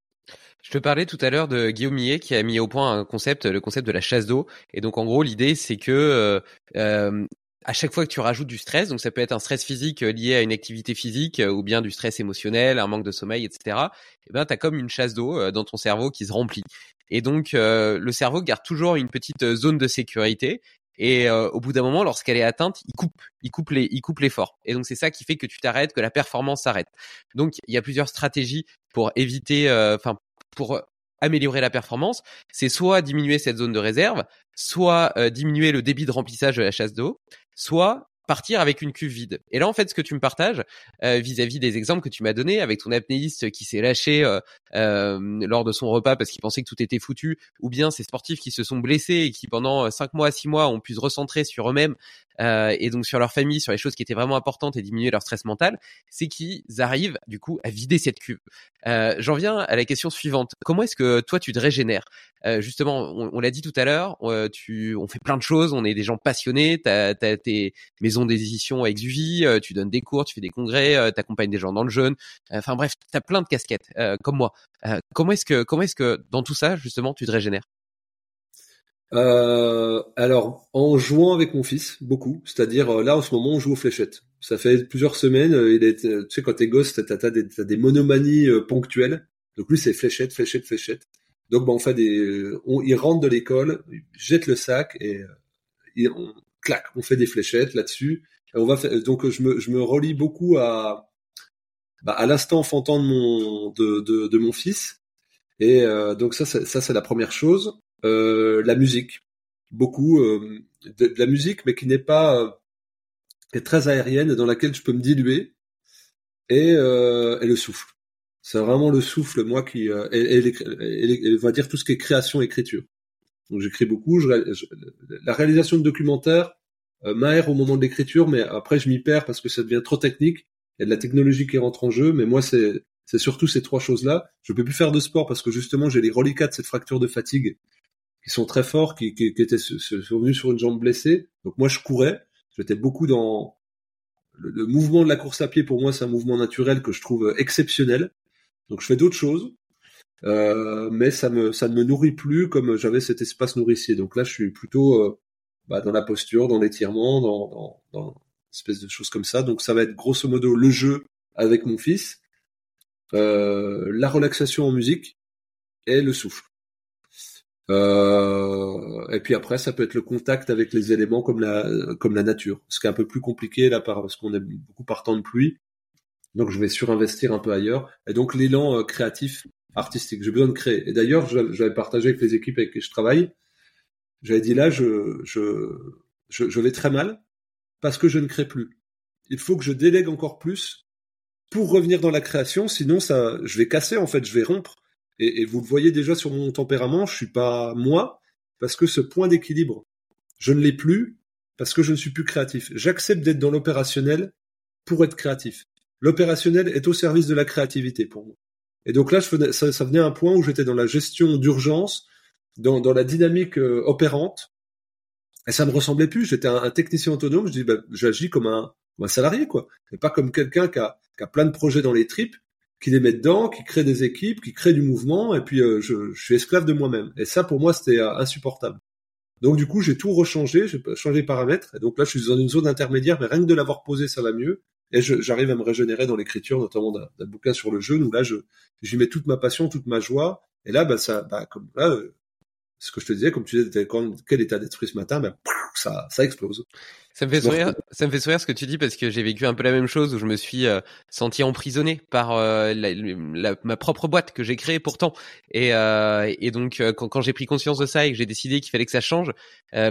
Je te parlais tout à l'heure de Guillaume Millet qui a mis au point un concept, le concept de la chasse d'eau. Et donc en gros l'idée c'est que euh, euh, à chaque fois que tu rajoutes du stress, donc ça peut être un stress physique euh, lié à une activité physique ou bien du stress émotionnel, un manque de sommeil, etc. Et ben t'as comme une chasse d'eau dans ton cerveau qui se remplit. Et donc le cerveau garde toujours une petite zone de sécurité et au bout d'un moment, lorsqu'elle est atteinte, il coupe, il coupe les, il coupe l'effort. Et donc c'est ça qui fait que tu t'arrêtes, que la performance s'arrête. Donc il y a plusieurs stratégies pour éviter, enfin pour améliorer la performance, c'est soit diminuer cette zone de réserve, soit euh, diminuer le débit de remplissage de la chasse d'eau, soit partir avec une cuve vide. Et là, en fait, ce que tu me partages euh, vis-à-vis des exemples que tu m'as donnés avec ton apnéiste qui s'est lâché euh, lors de son repas parce qu'il pensait que tout était foutu, ou bien ces sportifs qui se sont blessés et qui pendant 5 mois, 6 mois ont pu se recentrer sur eux-mêmes euh, et donc sur leur famille, sur les choses qui étaient vraiment importantes et diminuer leur stress mental, c'est qu'ils arrivent du coup à vider cette cuve. Euh, J'en viens à la question suivante. Comment est-ce que toi tu te régénères? Euh, Justement, on, on l'a dit tout à l'heure, euh, tu, on fait plein de choses, on est des gens passionnés, tu as, tes maisons d'édition avec Zuvi, euh, tu donnes des cours, tu fais des congrès, euh, tu accompagnes des gens dans le jeûne. Enfin bref, tu as plein de casquettes comme moi. comment est-ce que comment est-ce que dans tout ça justement tu te régénères? Euh, alors, en jouant avec mon fils, beaucoup. C'est-à-dire, euh, là, en ce moment, on joue aux fléchettes. Ça fait plusieurs semaines. Euh, il est, tu sais, quand t'es gosse, t'as, des, des monomanies ponctuelles. Donc lui, c'est fléchette, fléchette, fléchette. Donc, ben, on fait des, on, il rentre de l'école, jette le sac et, on claque, on fait des fléchettes là-dessus. On va faire, donc je me, je me relie beaucoup à, bah, à l'instant enfantant de mon, de, de, de mon fils. Et donc ça, ça c'est la première chose. Euh, la musique, beaucoup euh, de, la musique, mais qui n'est pas euh, est très aérienne, dans laquelle je peux me diluer, et, et le souffle. C'est vraiment le souffle, moi, qui et, va dire tout ce qui est création, écriture. Donc j'écris beaucoup. Je, la réalisation de documentaires euh, m'aère au moment de l'écriture, mais après je m'y perds parce que ça devient trop technique. Il y a de la technologie qui rentre en jeu, mais moi c'est c'est surtout ces trois choses-là. Je peux plus faire de sport parce que justement j'ai les reliquats de cette fracture de fatigue qui sont très forts, qui, qui, qui étaient sont venus sur une jambe blessée. Donc moi je courais, j'étais beaucoup dans le, mouvement de la course à pied. Pour moi c'est un mouvement naturel que je trouve exceptionnel. Donc je fais d'autres choses, euh, mais ça me ça ne me nourrit plus comme j'avais cet espace nourricier. Donc là je suis plutôt euh, bah, dans la posture, dans l'étirement, dans, dans, dans une espèce de choses comme ça. Donc ça va être grosso modo le jeu avec mon fils, euh, la relaxation en musique et le souffle. Euh, et puis après, ça peut être le contact avec les éléments comme la comme la nature, ce qui est un peu plus compliqué là parce qu'on est beaucoup par temps de pluie. Donc je vais surinvestir un peu ailleurs. Et donc l'élan euh, créatif, artistique, j'ai besoin de créer. Et d'ailleurs, j'avais partagé avec les équipes avec qui je travaille. J'avais dit là, je, je je je vais très mal parce que je ne crée plus. Il faut que je délègue encore plus pour revenir dans la création, sinon ça, je vais casser en fait, je vais rompre et, et, vous le voyez déjà sur mon tempérament, je suis pas moi, parce que ce point d'équilibre, je ne l'ai plus, parce que je ne suis plus créatif. J'accepte d'être dans l'opérationnel pour être créatif. L'opérationnel est au service de la créativité pour moi. Et donc là, je ça, ça, venait à un point où j'étais dans la gestion d'urgence, dans, dans, la dynamique euh, opérante, et ça me ressemblait plus. J'étais un, technicien autonome. Je dis, bah, j'agis comme un, un salarié, quoi, et pas comme quelqu'un qui a, qui a plein de projets dans les tripes qui les met dedans, qui crée des équipes, qui crée du mouvement, et puis euh, je, je, suis esclave de moi-même. Et ça, pour moi, c'était euh, insupportable. Donc du coup, j'ai tout rechangé, j'ai changé les paramètres, et donc là, je suis dans une zone intermédiaire, mais rien que de l'avoir posé, ça va mieux. Et j'arrive à me régénérer dans l'écriture, notamment d'un bouquin sur le jeu, où là, je j'y mets toute ma passion, toute ma joie. Et là, bah, ça, bah, comme là, euh, ce que je te disais, comme tu disais, quel état d'esprit ce matin, ben, ça, ça explose. Ça me fait sourire, ça me fait sourire ce que tu dis parce que j'ai vécu un peu la même chose où je me suis euh, senti emprisonné par euh, la, ma propre boîte que j'ai créée pourtant. Et, euh, et donc quand, quand j'ai pris conscience de ça et que j'ai décidé qu'il fallait que ça change,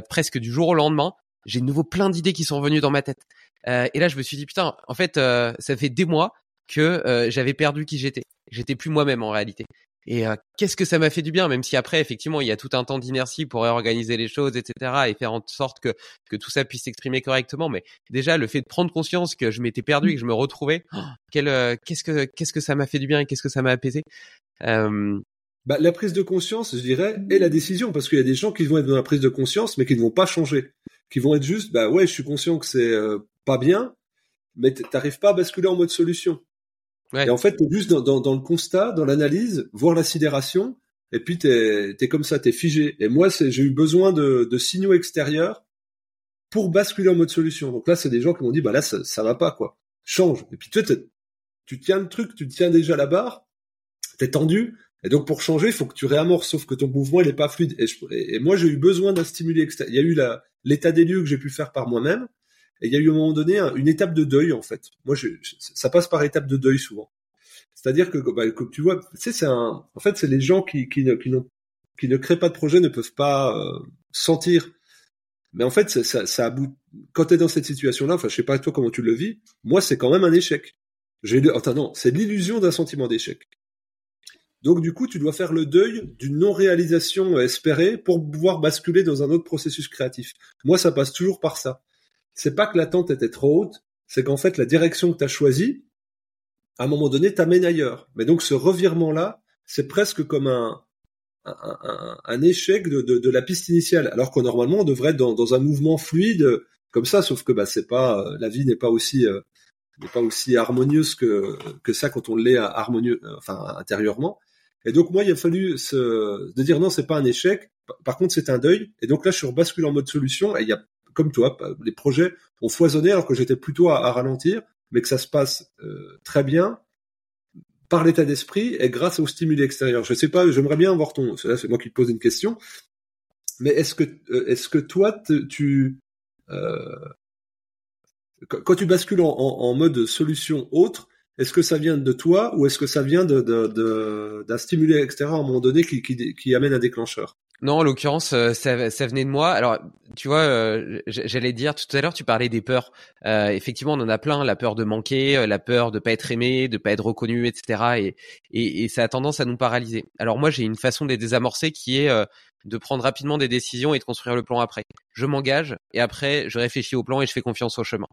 presque du jour au lendemain, j'ai de nouveau plein d'idées qui sont revenues dans ma tête. et là je me suis dit putain, en fait ça fait des mois que j'avais perdu qui j'étais. J'étais plus moi-même en réalité. Et qu'est-ce que ça m'a fait du bien, même si après, effectivement, il y a tout un temps d'inertie pour réorganiser les choses, etc., et faire en sorte que, que tout ça puisse s'exprimer correctement. Mais déjà, le fait de prendre conscience que je m'étais perdu et que je me retrouvais, oh, qu'est-ce que qu'est-ce que ça m'a fait du bien et qu'est-ce que ça m'a apaisé. Euh... Bah, la prise de conscience, je dirais, et la décision, parce qu'il y a des gens qui vont être dans la prise de conscience, mais qui ne vont pas changer, qui vont être juste, bah ouais, je suis conscient que c'est pas bien, mais t'arrives pas à basculer en mode solution. Et en fait, t'es juste dans, dans, dans, le constat, dans l'analyse, voir la sidération, et puis t'es es comme ça, t'es figé. Et moi, j'ai eu besoin de, de, signaux extérieurs pour basculer en mode solution. Donc là, c'est des gens qui m'ont dit, bah là, ça, ça va pas, quoi. Change. Et puis tu tu tiens le truc, tu tiens déjà la barre, t'es tendu, et donc pour changer, il faut que tu réamorces, sauf que ton mouvement il est pas fluide. Et, et moi, j'ai eu besoin d'un stimuli extérieur. Il y a eu l'état des lieux que j'ai pu faire par moi-même, et il y a eu à un moment donné une étape de deuil en fait. Moi, ça passe par étape de deuil souvent. C'est-à-dire que, bah, comme tu vois, tu sais, c'est un, en fait, c'est les gens qui, qui, ne, qui, ne créent pas de projet ne peuvent pas euh, sentir. Mais en fait, ça, about... quand tu es dans cette situation-là, enfin, je sais pas toi comment tu le vis, moi, c'est quand même un échec. J'ai, non, c'est l'illusion d'un sentiment d'échec. Donc du coup, tu dois faire le deuil d'une non-réalisation espérée pour pouvoir basculer dans un autre processus créatif. Moi, ça passe toujours par ça c'est pas que l'attente était trop haute, c'est qu'en fait la direction que tu as choisie, à un moment donné, t'amène ailleurs. Mais donc ce revirement-là, c'est presque comme un, un, un, échec de, de, de, la piste initiale, alors que normalement on devrait être dans, dans, un mouvement fluide comme ça, sauf que bah c'est pas la vie n'est pas aussi euh, n'est pas aussi harmonieuse que que ça quand on l'est harmonieux, enfin intérieurement. Et donc moi il a fallu se de dire non c'est pas un échec, par contre c'est un deuil. Et donc là je suis rebasculé en mode solution et il y a comme toi, les projets ont foisonné alors que j'étais plutôt à, ralentir, mais que ça se passe euh, très bien par l'état d'esprit et grâce au stimuli extérieur. Je sais pas, j'aimerais bien voir ton. c'est moi qui te pose une question. Mais est-ce que euh, est-ce que toi tu euh, quand tu bascules en, mode solution autre, est-ce que ça vient de toi ou est-ce que ça vient de, d'un stimuli extérieur à un moment donné qui, qui amène un déclencheur? Non, en l'occurrence, euh, ça, venait de moi. Alors, tu vois, euh, j'allais dire tout à l'heure, tu parlais des peurs. Euh, effectivement, on en a plein. La peur de manquer, la peur de pas être aimé, de pas être reconnu, etc. Et, et, ça a tendance à nous paralyser. Alors moi, j'ai une façon de les désamorcer qui est de prendre rapidement des décisions et de construire le plan après. Je m'engage et après, je réfléchis au plan et je fais confiance au chemin.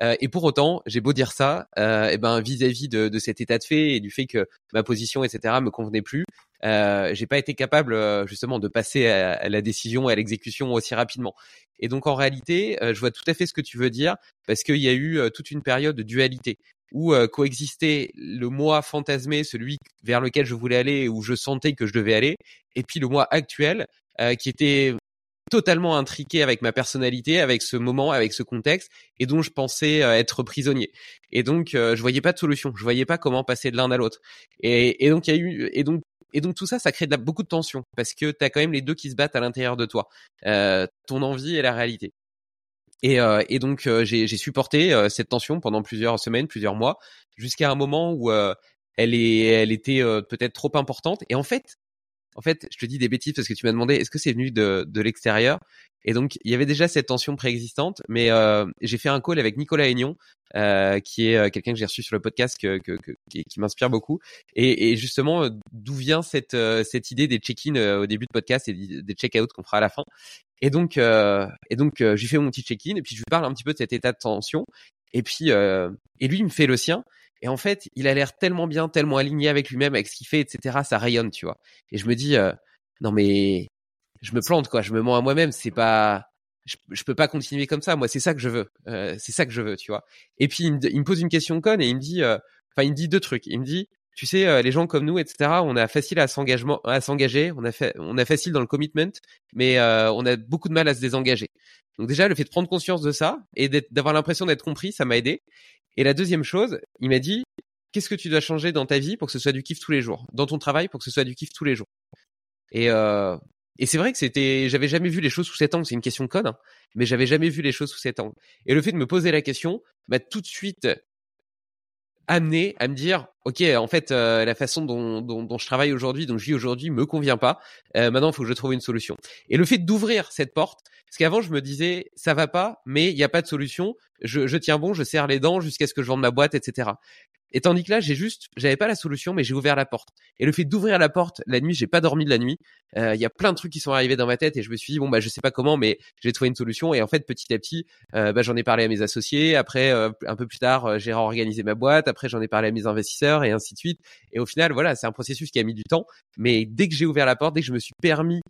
et pour autant, j'ai beau dire ça, et ben vis-à-vis de, de, cet état de fait et du fait que ma position, etc., me convenait plus, euh, j'ai pas été capable euh, justement de passer à, la décision et à l'exécution aussi rapidement. Et donc en réalité, euh, je vois tout à fait ce que tu veux dire parce qu'il y a eu euh, toute une période de dualité où coexistait le moi fantasmé, celui vers lequel je voulais aller, où je sentais que je devais aller, et puis le moi actuel qui était totalement intriqué avec ma personnalité, avec ce moment, avec ce contexte, et dont je pensais être prisonnier. Et donc, je voyais pas de solution. Je voyais pas comment passer de l'un à l'autre. Et, et, donc, il y a eu, et donc, et donc tout ça, ça crée de beaucoup de tension parce que tu as quand même les deux qui se battent à l'intérieur de toi, euh, ton envie et la réalité. Et, euh, et donc euh, j'ai supporté euh, cette tension pendant plusieurs semaines, plusieurs mois, jusqu'à un moment où elle est, elle était peut-être trop importante. Et en fait, en fait, je te dis des bêtises parce que tu m'as demandé est-ce que c'est venu de, de l'extérieur? Et donc, il y avait déjà cette tension préexistante, mais euh, j'ai fait un call avec Nicolas Aignon, euh, qui est euh, quelqu'un que j'ai reçu sur le podcast, que, que, qui, qui m'inspire beaucoup. Et, et justement, d'où vient cette, cette idée des check-in au début de podcast et des check-out qu'on fera à la fin. Et donc, et donc, j'ai fait mon petit check-in et puis je lui parle un petit peu de cet état de tension. Et puis, et lui, il me fait le sien. Et en fait, il a l'air tellement bien, tellement aligné avec lui-même, avec ce qu'il fait, etc. Ça rayonne, tu vois. Et je me dis, non mais je me plante quoi, je me mens à moi-même, c'est pas je, je, peux pas continuer comme ça, moi c'est ça que je veux. Euh, c'est ça que je veux, tu vois. Et puis il me, pose une question conne et il me dit euh, enfin il me dit deux trucs. Il me dit tu sais euh, les gens comme nous etc, on a facile à s'engagement à s'engager, on a fait on a facile dans le commitment, mais on a beaucoup de mal à se désengager. Donc déjà le fait de prendre conscience de ça et d'avoir l'impression d'être compris, ça m'a aidé. Et la deuxième chose, il m'a dit qu'est-ce que tu dois changer dans ta vie pour que ce soit du kiff tous les jours, dans ton travail pour que ce soit du kiff tous les jours. Et euh, et c'est vrai que c'était, j'avais jamais vu les choses sous cet angle. C'est une question conne, hein, mais j'avais jamais vu les choses sous cet angle. Et le fait de me poser la question m'a tout de suite amené à me dire, ok, en fait, euh, la façon dont, dont, dont je travaille aujourd'hui, dont je vis aujourd'hui, me convient pas. Euh, maintenant, il faut que je trouve une solution. Et le fait d'ouvrir cette porte, parce qu'avant, je me disais, ça va pas, mais il n'y a pas de solution. Je, je tiens bon, je serre les dents jusqu'à ce que je vende ma boîte, etc. Et tandis que là, j'ai juste, j'avais pas la solution, mais j'ai ouvert la porte. Et le fait d'ouvrir la porte la nuit, j'ai pas dormi de la nuit. Euh, Il y a plein de trucs qui sont arrivés dans ma tête et je me suis dit bon bah je sais pas comment, mais j'ai trouvé une solution. Et en fait, petit à petit, euh, bah, j'en ai parlé à mes associés. Après, euh, un peu plus tard, j'ai réorganisé ma boîte. Après, j'en ai parlé à mes investisseurs et ainsi de suite. Et au final, voilà, c'est un processus qui a mis du temps. Mais dès que j'ai ouvert la porte, dès que je me suis permis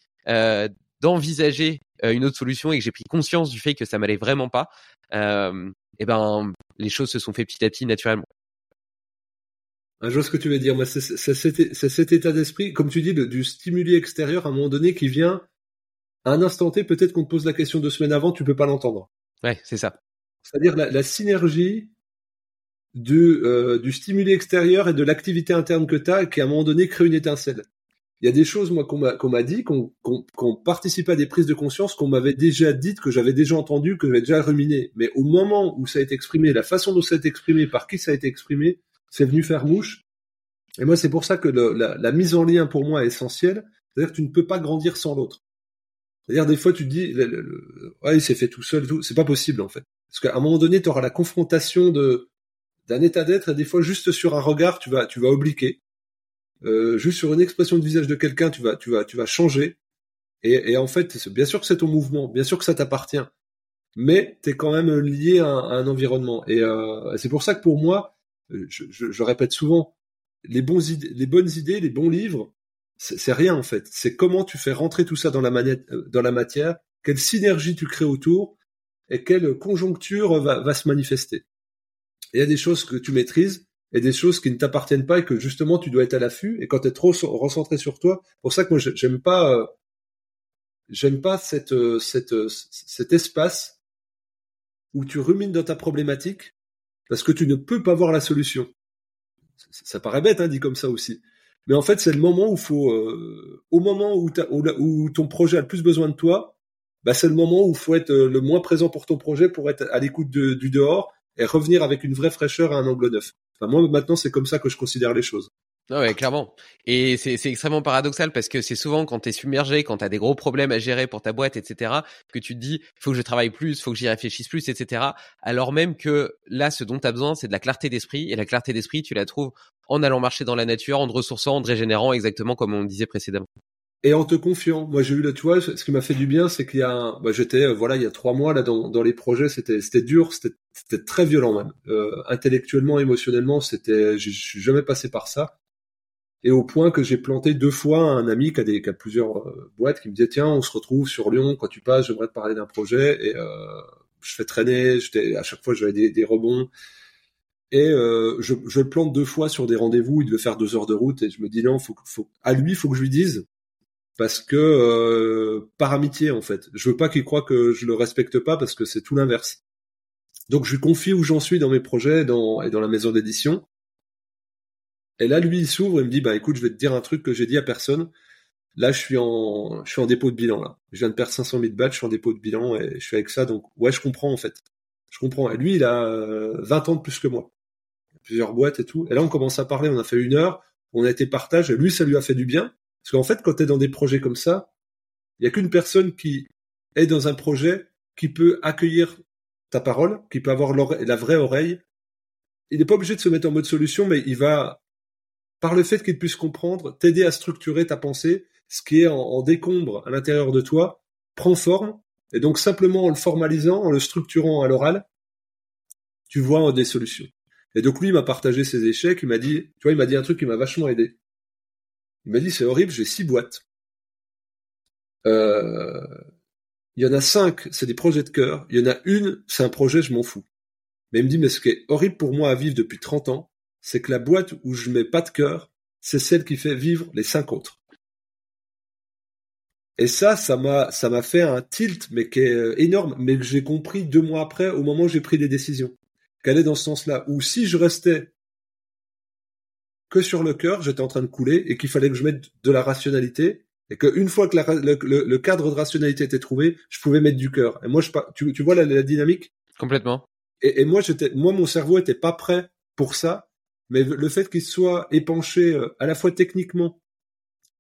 d'envisager une autre solution et que j'ai pris conscience du fait que ça m'allait vraiment pas, et ben les choses se sont fait petit à petit naturellement. Ah, je vois ce que tu veux dire. C'est cet état d'esprit, comme tu dis, du stimuli extérieur à un moment donné qui vient à un instant T. Peut-être qu'on te pose la question deux semaines avant, tu peux pas l'entendre. Ouais, c'est ça. C'est-à-dire la, la, synergie du, euh, du stimuli extérieur et de l'activité interne que tu as qui à un moment donné crée une étincelle. Il y a des choses moi qu'on m'a dit, qu'on qu'on participait à des prises de conscience qu'on m'avait déjà dites, que j'avais déjà entendu, que j'avais déjà ruminé. Mais au moment où ça a été exprimé, la façon dont ça a été exprimé, par qui ça a été exprimé, c'est venu faire mouche. Et moi, c'est pour ça que la, mise en lien pour moi est essentielle. C'est-à-dire que tu ne peux pas grandir sans l'autre. C'est-à-dire des fois tu te dis, le, le, ouais, il s'est fait tout seul, tout. C'est pas possible en fait. Parce qu'à un moment donné, tu auras la confrontation de d'un état d'être et des fois juste sur un regard, tu vas tu vas obliquer. Euh, juste sur une expression de visage de quelqu'un, tu vas tu vas tu vas changer. Et, et en fait, bien sûr que c'est ton mouvement, bien sûr que ça t'appartient, mais tu es quand même lié à un, à un environnement. Et euh, c'est pour ça que pour moi, je, je, je répète souvent, les, bonnes idées, les bons livres, c'est rien en fait. C'est comment tu fais rentrer tout ça dans la, dans la matière, quelle synergie tu crées autour et quelle conjoncture va, va se manifester. Il y a des choses que tu maîtrises et des choses qui ne t'appartiennent pas et que justement tu dois être à l'affût. Et quand tu es trop recentré sur toi, pour ça que moi j'aime pas, j'aime pas cette, cette, cet espace où tu rumines dans ta problématique parce que tu ne peux pas voir la solution. Ça paraît bête, hein, dit comme ça aussi. Mais en fait, c'est le moment où faut, euh, au moment où, où, ton projet a le plus besoin de toi, bah, c'est le moment où faut être euh, le moins présent pour ton projet, pour être à l'écoute du dehors et revenir avec une vraie fraîcheur à un angle neuf. Enfin, moi, maintenant, c'est comme ça que je considère les choses. Non, ouais, clairement. Et c'est extrêmement paradoxal parce que c'est souvent quand tu es submergé, quand tu as des gros problèmes à gérer pour ta boîte, etc., que tu te dis, faut que je travaille plus, faut que j'y réfléchisse plus, etc. Alors même que là, ce dont tu as besoin, c'est de la clarté d'esprit. Et la clarté d'esprit, tu la trouves en allant marcher dans la nature, en te ressourçant, en te régénérant, exactement comme on disait précédemment. Et en te confiant. Moi, j'ai eu là, tu vois, ce qui m'a fait du bien, c'est qu'il y a, bah, j'étais, voilà, il y a trois mois là dans, dans les projets, c'était, c'était dur, c'était, c'était très violent même, euh, intellectuellement, émotionnellement, c'était, je suis jamais passé par ça et au point que j'ai planté deux fois un ami qui a, des, qui a plusieurs euh, boîtes qui me disait tiens on se retrouve sur Lyon quand tu passes j'aimerais te parler d'un projet. Et euh, je fais traîner j'étais à chaque fois j'avais des, des, rebonds. Et euh, je, je, le plante deux fois sur des rendez-vous il devait faire deux heures de route. Et je me dis non faut, faut à lui faut que je lui dise. Parce que euh, par amitié en fait. Je veux pas qu'il croit que je le respecte pas parce que c'est tout l'inverse. Donc je lui confie où j'en suis dans mes projets dans, et dans la maison d'édition et là, lui, il s'ouvre et me dit, bah écoute, je vais te dire un truc que j'ai dit à personne. Là, je suis en, je suis en dépôt de bilan là. Je viens de perdre 500 000 balles, je suis en dépôt de bilan et je suis avec ça. Donc, ouais, je comprends en fait. Je comprends. Et lui, il a 20 ans de plus que moi. Plusieurs boîtes et tout. Et là, on commence à parler. On a fait une heure. On a été partage. Et lui, ça lui a fait du bien. Parce qu'en fait, quand tu es dans des projets comme ça, il y a qu'une personne qui est dans un projet qui peut accueillir ta parole, qui peut avoir la vraie oreille. Il n'est pas obligé de se mettre en mode solution, mais il va par le fait qu'il puisse comprendre, t'aider à structurer ta pensée, ce qui est en, décombre à l'intérieur de toi, prend forme, et donc simplement en le formalisant, en le structurant à l'oral, tu vois des solutions. Et donc lui, il m'a partagé ses échecs, il m'a dit, tu vois, il m'a dit un truc qui m'a vachement aidé. Il m'a dit, c'est horrible, j'ai six boîtes. Euh, il y en a cinq, c'est des projets de cœur. Il y en a une, c'est un projet, je m'en fous. Mais il me dit, mais ce qui est horrible pour moi à vivre depuis 30 ans, c'est que la boîte où je mets pas de cœur, c'est celle qui fait vivre les cinq autres. Et ça, ça m'a, ça m'a fait un tilt, mais qui est euh, énorme, mais que j'ai compris deux mois après, au moment où j'ai pris des décisions. Qu'elle est dans ce sens-là, où si je restais que sur le cœur, j'étais en train de couler, et qu'il fallait que je mette de la rationalité, et qu'une fois que la, le, le, cadre de rationalité était trouvé, je pouvais mettre du cœur. Et moi, je, tu, tu vois la, la dynamique? Complètement. Et, et moi, j'étais, moi, mon cerveau était pas prêt pour ça, mais le fait qu'il soit épanché euh, à la fois techniquement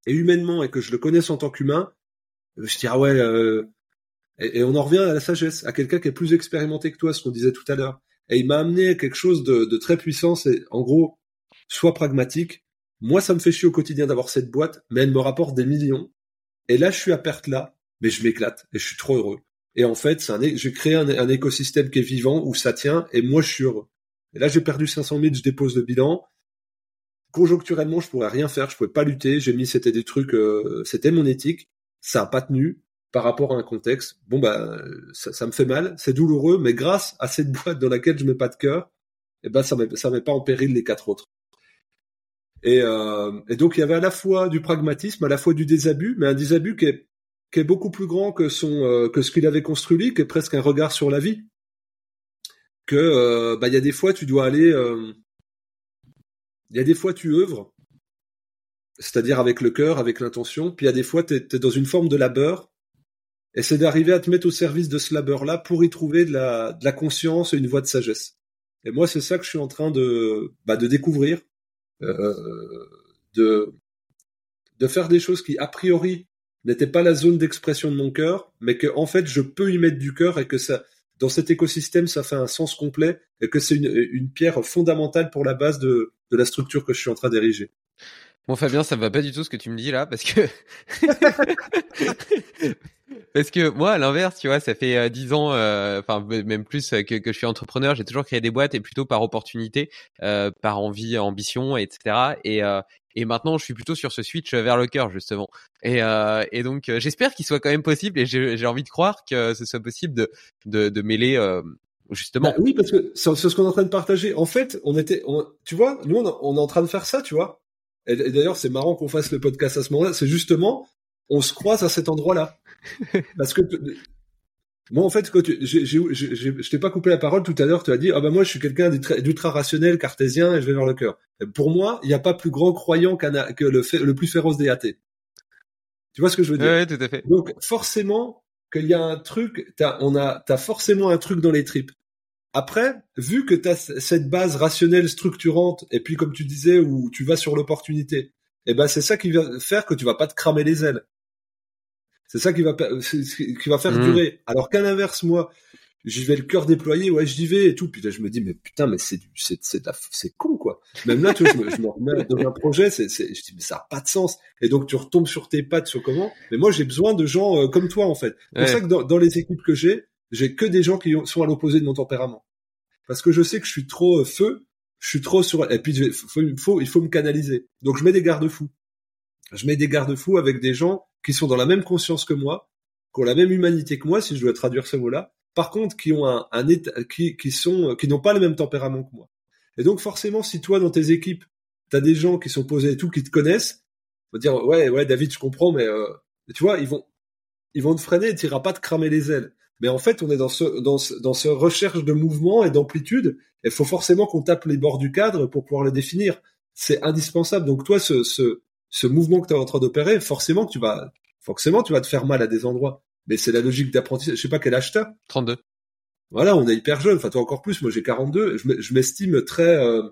et humainement et que je le connaisse en tant qu'humain, euh, je dis ah ouais. Euh, et, on en revient à la sagesse, à quelqu'un qui est plus expérimenté que toi, ce qu'on disait tout à l'heure. Et il m'a amené à quelque chose de, très puissant. C'est en gros, sois pragmatique. Moi, ça me fait chier au quotidien d'avoir cette boîte, mais elle me rapporte des millions. Et là, je suis à perte là, mais je m'éclate et je suis trop heureux. Et en fait, j'ai créé un, écosystème qui est vivant où ça tient et moi je suis heureux. Et là, j'ai perdu 500 000, je dépose le bilan. Conjoncturellement, je pourrais rien faire, je pouvais pas lutter. J'ai mis, c'était des trucs, euh, c'était mon éthique. Ça a pas tenu par rapport à un contexte. Bon bah, ça, me fait mal, c'est douloureux, mais grâce à cette boîte dans laquelle je mets pas de cœur, eh ben ça met, ça met pas en péril les quatre autres. Et, euh, et donc il y avait à la fois du pragmatisme, à la fois du désabus, mais un désabus qui est qui est beaucoup plus grand que son euh, que ce qu'il avait construit lui, qui est presque un regard sur la vie. Que euh, bah y a des fois tu dois aller, euh, il y a des fois tu œuvres, c'est-à-dire avec le cœur, avec l'intention, puis il y a des fois tu es, dans une forme de labeur, et c'est d'arriver à te mettre au service de ce labeur-là pour y trouver de la, conscience et une voie de sagesse. Et moi c'est ça que je suis en train de bah, de découvrir, de de faire des choses qui a priori n'était pas la zone d'expression de mon cœur, mais que en fait je peux y mettre du cœur et que ça, dans cet écosystème, ça fait un sens complet et que c'est une, une pierre fondamentale pour la base de, de la structure que je suis en train d'ériger. Bon Fabien, ça me va pas du tout ce que tu me dis là, parce que parce que moi, à l'inverse, tu vois, ça fait euh, dix ans, euh, enfin même plus euh, que, que je suis entrepreneur, j'ai toujours créé des boîtes et plutôt par opportunité, euh, par envie, ambition, etc. Et, et maintenant, je suis plutôt sur ce switch vers le cœur, justement. Et, euh, et donc, euh, j'espère qu'il soit quand même possible, et j'ai envie de croire que ce soit possible de, de, de mêler euh, justement. Bah oui, parce que c'est ce qu'on est en train de partager. En fait, on était, on, tu vois, nous, on, on, est en train de faire ça, tu vois. Et, d'ailleurs, c'est marrant qu'on fasse le podcast à ce moment-là. C'est justement, on se croise à cet endroit-là. parce que moi, en fait, quand tu, je t'ai pas coupé la parole tout à l'heure, tu as dit, ah ben moi, je suis quelqu'un d'ultra rationnel, cartésien, et je vais vers le cœur. Pour moi, il n'y a pas plus grand croyant que le, le plus féroce des athées. Tu vois ce que je veux dire? Oui, tout à fait. Donc, forcément, qu'il y a un truc, t'as, on a, t'as forcément un truc dans les tripes. Après, vu que t'as cette base rationnelle structurante, et puis comme tu disais, où tu vas sur l'opportunité, eh ben c'est ça qui va faire que tu vas pas te cramer les ailes. C'est ça qui va qui va faire mmh. durer. Alors qu'à l'inverse, moi, j'y vais le cœur déployé, ouais, j'y vais et tout. Puis là, je me dis, mais putain, mais c'est c'est c'est c'est con quoi. Même là, tu vois, je me, je me remets dans un projet, c'est c'est, je dis, mais ça a pas de sens. Et donc tu retombes sur tes pattes sur comment. Mais moi, j'ai besoin de gens euh, comme toi en fait. C'est pour ça que dans, dans les équipes que j'ai, j'ai que des gens qui sont à l'opposé de mon tempérament. Parce que je sais que je suis trop euh, feu, je suis trop sur. Et puis il faut, faut il faut me canaliser. Donc je mets des garde-fous. Je mets des garde-fous avec des gens qui sont dans la même conscience que moi, qui ont la même humanité que moi, si je dois traduire ce mot-là. Par contre, qui ont un, un qui, qui sont, qui n'ont pas le même tempérament que moi. Et donc, forcément, si toi, dans tes équipes, t'as des gens qui sont posés et tout, qui te connaissent, on va dire, ouais, ouais, David, je comprends, mais, euh, tu vois, ils vont, ils vont te freiner et t'iras pas te cramer les ailes. Mais en fait, on est dans ce, dans ce, dans ce recherche de mouvement et d'amplitude. Il faut forcément qu'on tape les bords du cadre pour pouvoir le définir. C'est indispensable. Donc, toi, ce, ce, ce mouvement que tu es en train d'opérer, forcément que tu vas, forcément tu vas te faire mal à des endroits. Mais c'est la logique d'apprentissage. Je sais pas quel âge t'as. 32. Voilà, on est hyper jeune. Enfin, toi encore plus. Moi, j'ai 42. Je m'estime très, euh,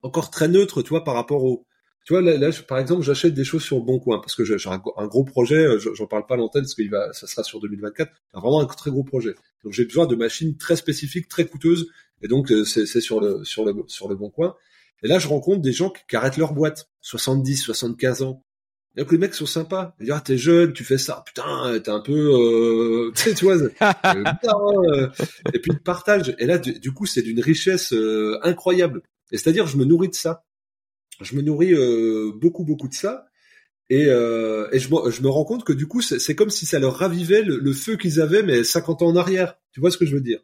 encore très neutre, tu vois, par rapport au, tu vois, là, par exemple, j'achète des choses sur le Bon Coin parce que j'ai un, gros projet. Euh, j'en parle pas à l'antenne parce qu'il va, ça sera sur 2024. C'est vraiment un très gros projet. Donc, j'ai besoin de machines très spécifiques, très coûteuses. Et donc, euh, c'est sur le, sur le, sur le Bon Coin. Et là, je rencontre des gens qui, arrêtent leur boîte, 70, 75 ans. Et donc les mecs sont sympas. Ils disent, ah, t'es jeune, tu fais ça. Putain, t'es un peu, euh... tu sais, vois. Euh, et puis ils partagent. Et là, du, coup, c'est d'une richesse euh, incroyable. Et c'est-à-dire, je me nourris de ça. Je me nourris euh, beaucoup, beaucoup de ça. Et, je, me rends compte que du coup, c'est comme si ça leur ravivait le, feu qu'ils avaient, mais 50 ans en arrière. Tu vois ce que je veux dire?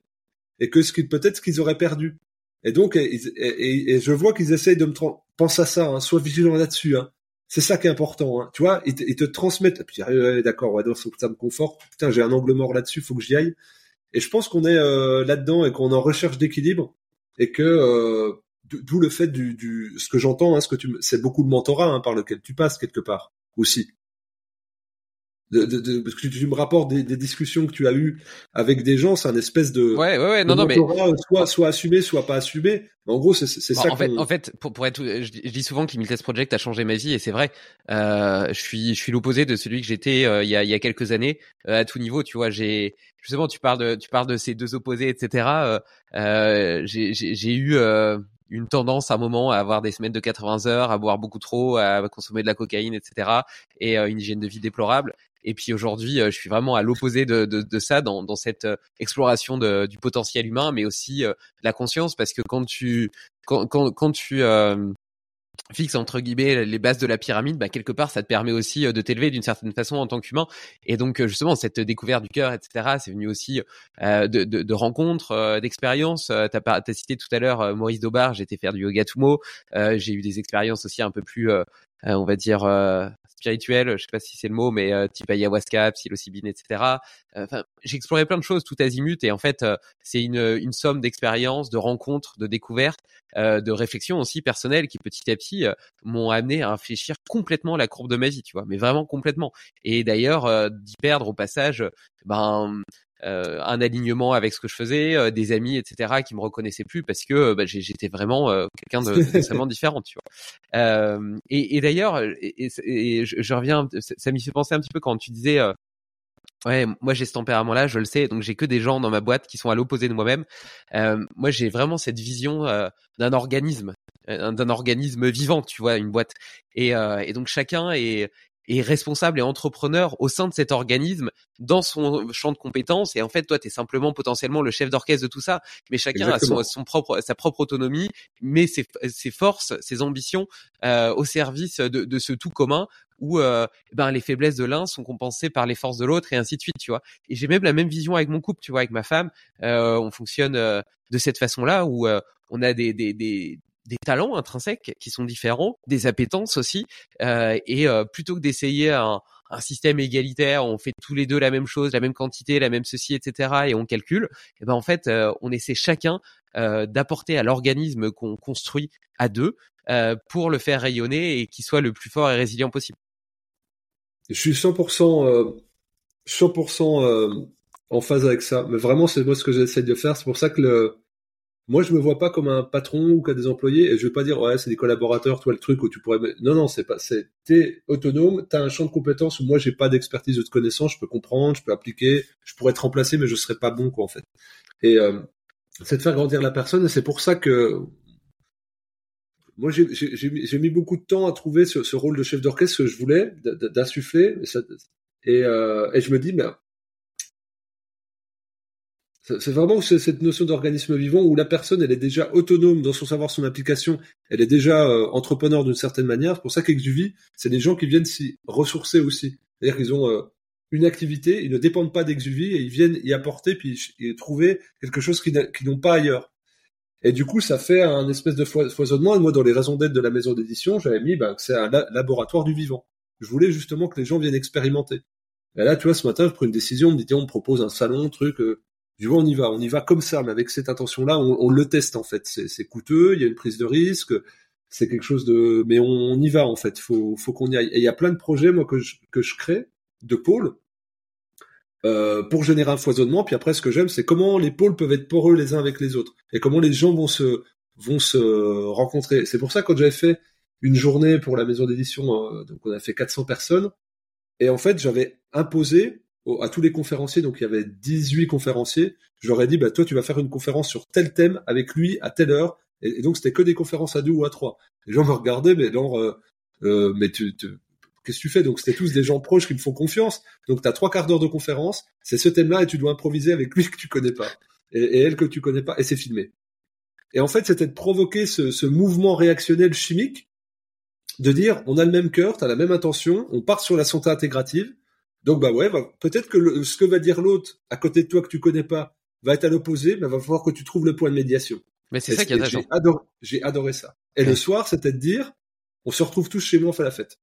Et que ce peut-être ce qu'ils auraient perdu. Et donc, et, je vois qu'ils essayent de me pense à ça, hein, sois vigilant là-dessus. Hein. C'est ça qui est important. Hein. Tu vois, ils te, transmettent. Et puis, d'accord, ouais, ça me conforte. Putain, j'ai un angle mort là-dessus, faut que j'y aille. Et je pense qu'on est euh, là-dedans et qu'on en recherche d'équilibre et que euh, d'où le fait du, du ce que j'entends, hein, ce que tu, c'est beaucoup de mentorat hein, par lequel tu passes quelque part aussi. De, de, de, parce que tu, me rapportes des, des, discussions que tu as eues avec des gens, c'est un espèce de ouais ouais, ouais non non mais soit soit assumé soit pas assumé. En gros c'est c'est ça. En fait en fait pour pour être je, dis souvent que Test Project a changé ma vie et c'est vrai. Euh, je suis je suis l'opposé de celui que j'étais euh, il y a il y a quelques années euh, à tout niveau. Tu vois j'ai justement tu parles de tu parles de ces deux opposés etc. Euh, euh j'ai j'ai eu une tendance à un moment à avoir des semaines de 80 heures, à boire beaucoup trop, à consommer de la cocaïne, etc. et une hygiène de vie déplorable. Et puis aujourd'hui, euh, je suis vraiment à l'opposé de, de, de, ça dans, dans cette euh, exploration de, du potentiel humain, mais aussi euh, la conscience, parce que quand tu quand, quand, quand tu fixes entre guillemets les bases de la pyramide, bah, quelque part, ça te permet aussi de t'élever d'une certaine façon en tant qu'humain. Et donc justement, cette découverte du cœur, etc., c'est venu aussi de, de, de, rencontres, d'expériences. Tu as, as, cité tout à l'heure Maurice j'ai été faire du yoga Tumo. j'ai eu des expériences aussi un peu plus on va dire spirituel, je sais pas si c'est le mot, mais euh, type ayahuasca, psilocybine, etc. Euh, enfin, j'ai exploré plein de choses tout azimut et en fait, euh, c'est une, une somme d'expériences, de rencontres, de découvertes, de réflexions aussi personnelles qui petit à petit m'ont amené à réfléchir complètement la courbe de ma vie, tu vois, mais vraiment complètement. Et d'ailleurs, d'y perdre au passage, ben euh, un alignement avec ce que je faisais, euh, des amis, etc., qui me reconnaissaient plus parce que bah, j'étais vraiment quelqu'un de totalement différent, tu vois. et, et d'ailleurs, et, et, je, reviens, ça, m'y fait penser un petit peu quand tu disais. Ouais, moi j'ai ce tempérament-là, je le sais, donc j'ai que des gens dans ma boîte qui sont à l'opposé de moi-même. Euh, moi j'ai vraiment cette vision d'un organisme, d'un organisme vivant, tu vois, une boîte. Et, et donc chacun est, est responsable et entrepreneur au sein de cet organisme dans son champ de compétences. Et en fait toi tu es simplement potentiellement le chef d'orchestre de tout ça. Mais chacun a son, propre sa propre autonomie mais ses, ses forces ses ambitions euh, au service de, de, ce tout commun où euh, ben les faiblesses de l'un sont compensées par les forces de l'autre et ainsi de suite tu vois. Et j'ai même la même vision avec mon couple tu vois avec ma femme. Euh, on fonctionne euh, de cette façon là où euh, on a des, des, des, des talents intrinsèques qui sont différents, des appétences aussi, euh, et euh, plutôt que d'essayer un, un, système égalitaire, on fait tous les deux la même chose, la même quantité, la même ceci, etc., et on calcule, et eh ben en fait, euh, on essaie chacun euh, d'apporter à l'organisme qu'on construit à deux pour le faire rayonner et qu'il soit le plus fort et résilient possible. Je suis 100%, 100% en phase avec ça, mais vraiment c'est moi ce que j'essaie de faire. C'est pour ça que le moi, je me vois pas comme un patron ou qu'à des employés, et je vais pas dire ouais, c'est des collaborateurs, toi le truc où tu pourrais. Non, non, c'est pas. C'est t'es autonome, t'as un champ de compétences où moi j'ai pas d'expertise ou de connaissances, je peux comprendre, je peux appliquer, je pourrais être remplacé, mais je serais pas bon quoi en fait. Et euh, c'est de faire grandir la personne, et c'est pour ça que moi j'ai mis beaucoup de temps à trouver ce, rôle de chef d'orchestre que je voulais d'insuffler, et, euh, et je me dis mais c'est vraiment cette notion d'organisme vivant où la personne, elle est déjà autonome dans son savoir, son application, elle est déjà euh, entrepreneur d'une certaine manière. C'est pour ça qu'Exuvie, c'est des gens qui viennent s'y ressourcer aussi. C'est-à-dire qu'ils ont euh, une activité, ils ne dépendent pas d'Exuvie et ils viennent y apporter puis y trouver quelque chose qu'ils n'ont pas ailleurs. Et du coup, ça fait un espèce de foisonnement. Et moi, dans les raisons d'être de la maison d'édition, j'avais mis ben, que c'est un laboratoire du vivant. Je voulais justement que les gens viennent expérimenter. Et là, tu vois, ce matin, je prends une décision, on me dit, on me propose un salon, truc, euh, du vois, on y va, on y va comme ça, mais avec cette intention-là, on, le teste en fait. C'est coûteux, il y a une prise de risque, c'est quelque chose de, mais on, y va en fait. Faut, faut qu'on y aille. Et il y a plein de projets moi que je, que je crée de pôles euh, pour générer un foisonnement. Puis après, ce que j'aime, c'est comment les pôles peuvent être poreux les uns avec les autres et comment les gens vont se vont se rencontrer. C'est pour ça quand j'avais fait une journée pour la maison d'édition, euh, donc on a fait 400 personnes, et en fait j'avais imposé à tous les conférenciers, donc il y avait 18 conférenciers, je leur ai dit, bah, toi, tu vas faire une conférence sur tel thème avec lui à telle heure. Et, donc, c'était que des conférences à deux ou à trois. Les gens me regardaient, mais genre, euh, euh, mais tu, qu'est-ce que tu fais? Donc, c'était tous des gens proches qui me font confiance. Donc, tu as trois quarts d'heure de conférence, c'est ce thème-là et tu dois improviser avec lui que tu connais pas. Et, elle que tu connais pas, et c'est filmé. Et en fait, c'était de provoquer ce, ce mouvement réactionnel chimique, de dire, on a le même cœur, tu as la même intention, on part sur la santé intégrative, donc bah ouais, bah, peut-être que ce que va dire l'autre à côté de toi que tu connais pas va être à l'opposé, mais va falloir que tu trouves le point de médiation. Mais c'est ça qui est J'ai adoré, j'ai adoré ça. Et le soir, c'était de dire, on se retrouve tous chez moi, on fait la fête.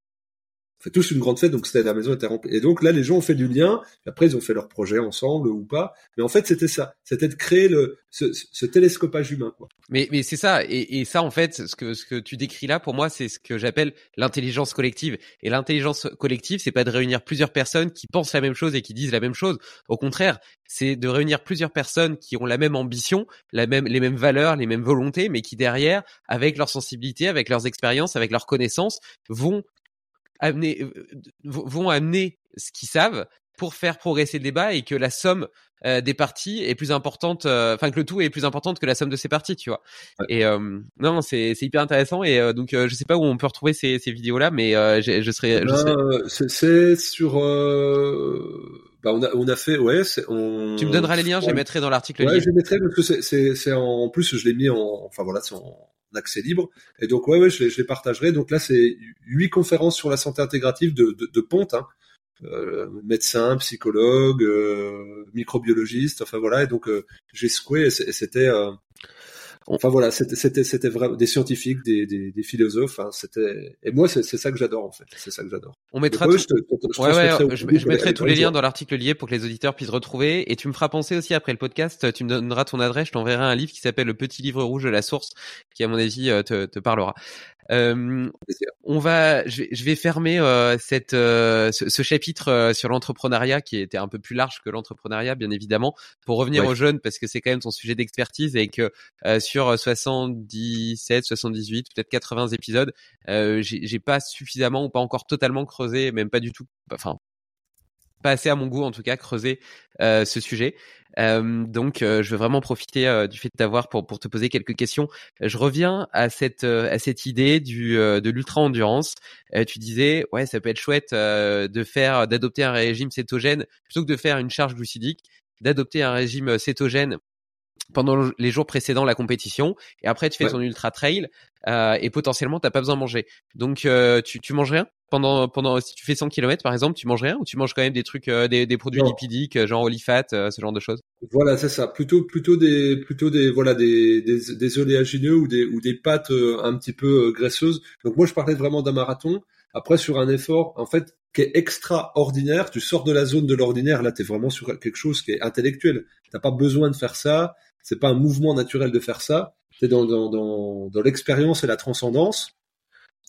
Fait tous une grande fête, donc c'était la maison était remplie. Et donc là, les gens ont fait du lien. après, ils ont fait leur projet ensemble ou pas. Mais en fait, c'était ça. C'était de créer le ce, ce télescopage humain, quoi. Mais mais c'est ça. Et, et ça, en fait, ce que ce que tu décris là, pour moi, c'est ce que j'appelle l'intelligence collective. Et l'intelligence collective, c'est pas de réunir plusieurs personnes qui pensent la même chose et qui disent la même chose. Au contraire, c'est de réunir plusieurs personnes qui ont la même ambition, la même les mêmes valeurs, les mêmes volontés, mais qui derrière, avec leur sensibilité, avec leurs expériences, avec leurs connaissances, vont amener, euh, vont amener ce qu'ils savent pour faire progresser le débat et que la somme euh, des parties est plus importante, euh, enfin que le tout est plus importante que la somme de ces parties, tu vois. Et non, c'est c'est hyper intéressant et donc je sais pas où on peut retrouver ces, ces vidéos là, mais je, serais. C'est sur. Bah on a on a fait ouais. On... Tu me donneras les liens, je les mettrai dans l'article. Ouais, je les mettrai parce que c'est c'est c'est en plus je l'ai mis en enfin voilà c'est en accès libre. Et donc, ouais, je les, partagerai. Donc là, c'est huit conférences sur la santé intégrative de, de, de Ponte, hein. euh, médecin, psychologue, euh, enfin voilà. Et donc, euh, j'ai secoué et c'était Enfin voilà, c'était c'était vraiment des scientifiques, des, des, des philosophes. Hein, c'était et moi c'est ça que j'adore en fait. C'est ça que j'adore. On mettra. je, je, mettrai tous les liens dans l'article lié pour que les auditeurs puissent retrouver. Et tu me feras penser aussi après le podcast. Tu me donneras ton adresse. Je t'enverrai un livre qui s'appelle Le Petit Livre Rouge de la Source, qui à mon avis euh, te, te parlera. Euh, on va, je vais, je vais fermer euh, cette, euh, ce, chapitre euh, sur l'entrepreneuriat qui était un peu plus large que l'entrepreneuriat, bien évidemment, pour revenir aux jeunes parce que c'est quand même ton sujet d'expertise et que sur 77, 78, peut-être 80 épisodes, j'ai pas suffisamment ou pas encore totalement creusé, même pas du tout, enfin assez à mon goût en tout cas creuser euh, ce sujet. Euh, donc euh, je veux vraiment profiter du fait de t'avoir pour pour te poser quelques questions. Je reviens à cette à cette idée du de l'ultra endurance. tu disais ouais ça peut être chouette de faire d'adopter un régime cétogène plutôt que de faire une charge glucidique, d'adopter un régime cétogène pendant les jours précédant la compétition et après tu fais ton ultra trail euh, et potentiellement t'as pas besoin de manger. Donc euh, tu, tu manges rien? Pendant pendant si tu fais 100 km par exemple, tu manges rien ou tu manges quand même des trucs euh, des, des produits lipidiques genre olifat ce genre de choses? Voilà, c'est ça, plutôt plutôt des plutôt des voilà des des, des oléagineux ou des ou des pâtes un petit peu graisseuses. Donc moi je parlais vraiment d'un marathon. Après sur un effort en fait qui est extraordinaire, tu sors de la zone de l'ordinaire, là tu es vraiment sur quelque chose qui est intellectuel. T'as pas besoin de faire ça, c'est pas un mouvement naturel de faire ça. C'est dans, dans, l'expérience et la transcendance.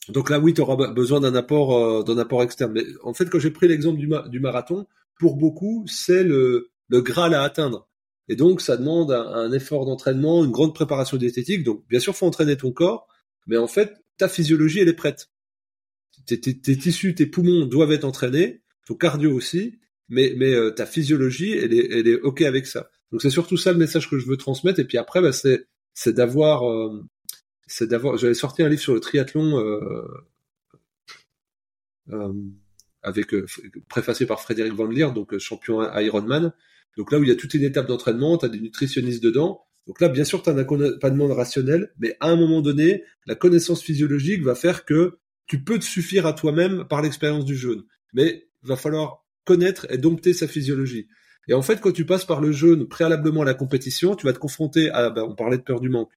Donc là, oui, tu auras besoin d'un apport, euh, d'un apport externe. Mais en fait, quand j'ai pris l'exemple du, marathon, pour beaucoup, c'est le, le graal à atteindre. Et donc, ça demande un, effort d'entraînement, une grande préparation diététique. Donc, bien sûr, faut entraîner ton corps, mais en fait, ta physiologie, elle est prête. Tes, tissus, tes poumons doivent être entraînés, ton cardio aussi, mais, mais euh, ta physiologie, elle est, elle est ok avec ça. Donc c'est surtout ça le message que je veux transmettre. Et puis après, bah, c'est c'est d'avoir euh, c'est d'avoir. J'avais sorti un livre sur le triathlon euh, euh, avec préfacé par Frédéric Van Leer, donc champion Ironman. Donc là où il y a toute une étape d'entraînement, tu as des nutritionnistes dedans. Donc là, bien sûr, tu un accompagnement rationnel, mais à un moment donné, la connaissance physiologique va faire que tu peux te suffire à toi-même par l'expérience du jeûne. Mais il va falloir connaître et dompter sa physiologie. Et en fait, quand tu passes par le jeûne préalablement à la compétition, tu vas te confronter à, ben, on parlait de peur du manque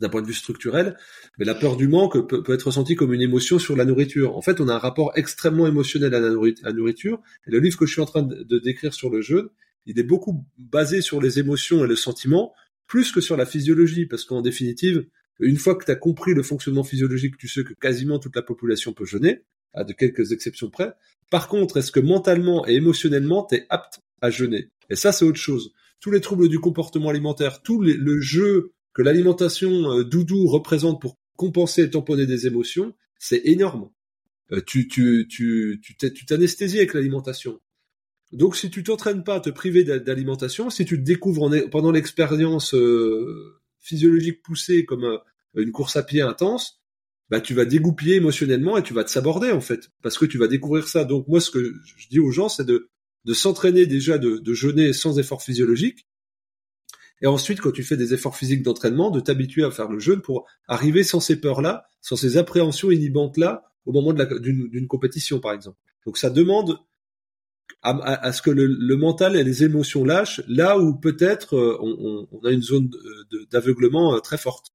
d'un point de vue structurel, mais la peur du manque peut, être ressentie comme une émotion sur la nourriture. En fait, on a un rapport extrêmement émotionnel à la nourriture, et le livre que je suis en train de, décrire sur le jeûne, il est beaucoup basé sur les émotions et le sentiment, plus que sur la physiologie, parce qu'en définitive, une fois que tu as compris le fonctionnement physiologique, tu sais que quasiment toute la population peut jeûner, à de quelques exceptions près. Par contre, est-ce que mentalement et émotionnellement, tu es apte à jeûner. Et ça, c'est autre chose. Tous les troubles du comportement alimentaire, tout le jeu que l'alimentation euh, doudou représente pour compenser et tamponner des émotions, c'est énorme. Euh, tu tu tu tu t'anesthésies avec l'alimentation. Donc si tu t'entraînes pas à te priver d'alimentation, si tu te découvres pendant l'expérience euh, physiologique poussée comme une course à pied intense, bah tu vas dégoupiller émotionnellement et tu vas te saborder en fait parce que tu vas découvrir ça. Donc moi ce que je dis aux gens c'est de de s'entraîner déjà de, jeûner sans effort physiologique. Et ensuite, quand tu fais des efforts physiques d'entraînement, de t'habituer à faire le jeûne pour arriver sans ces peurs-là, sans ces appréhensions inhibantes-là, au moment d'une compétition, par exemple. Donc ça demande à, ce que le, mental et les émotions lâchent, là où peut-être euh, on, a une zone d'aveuglement euh, très forte.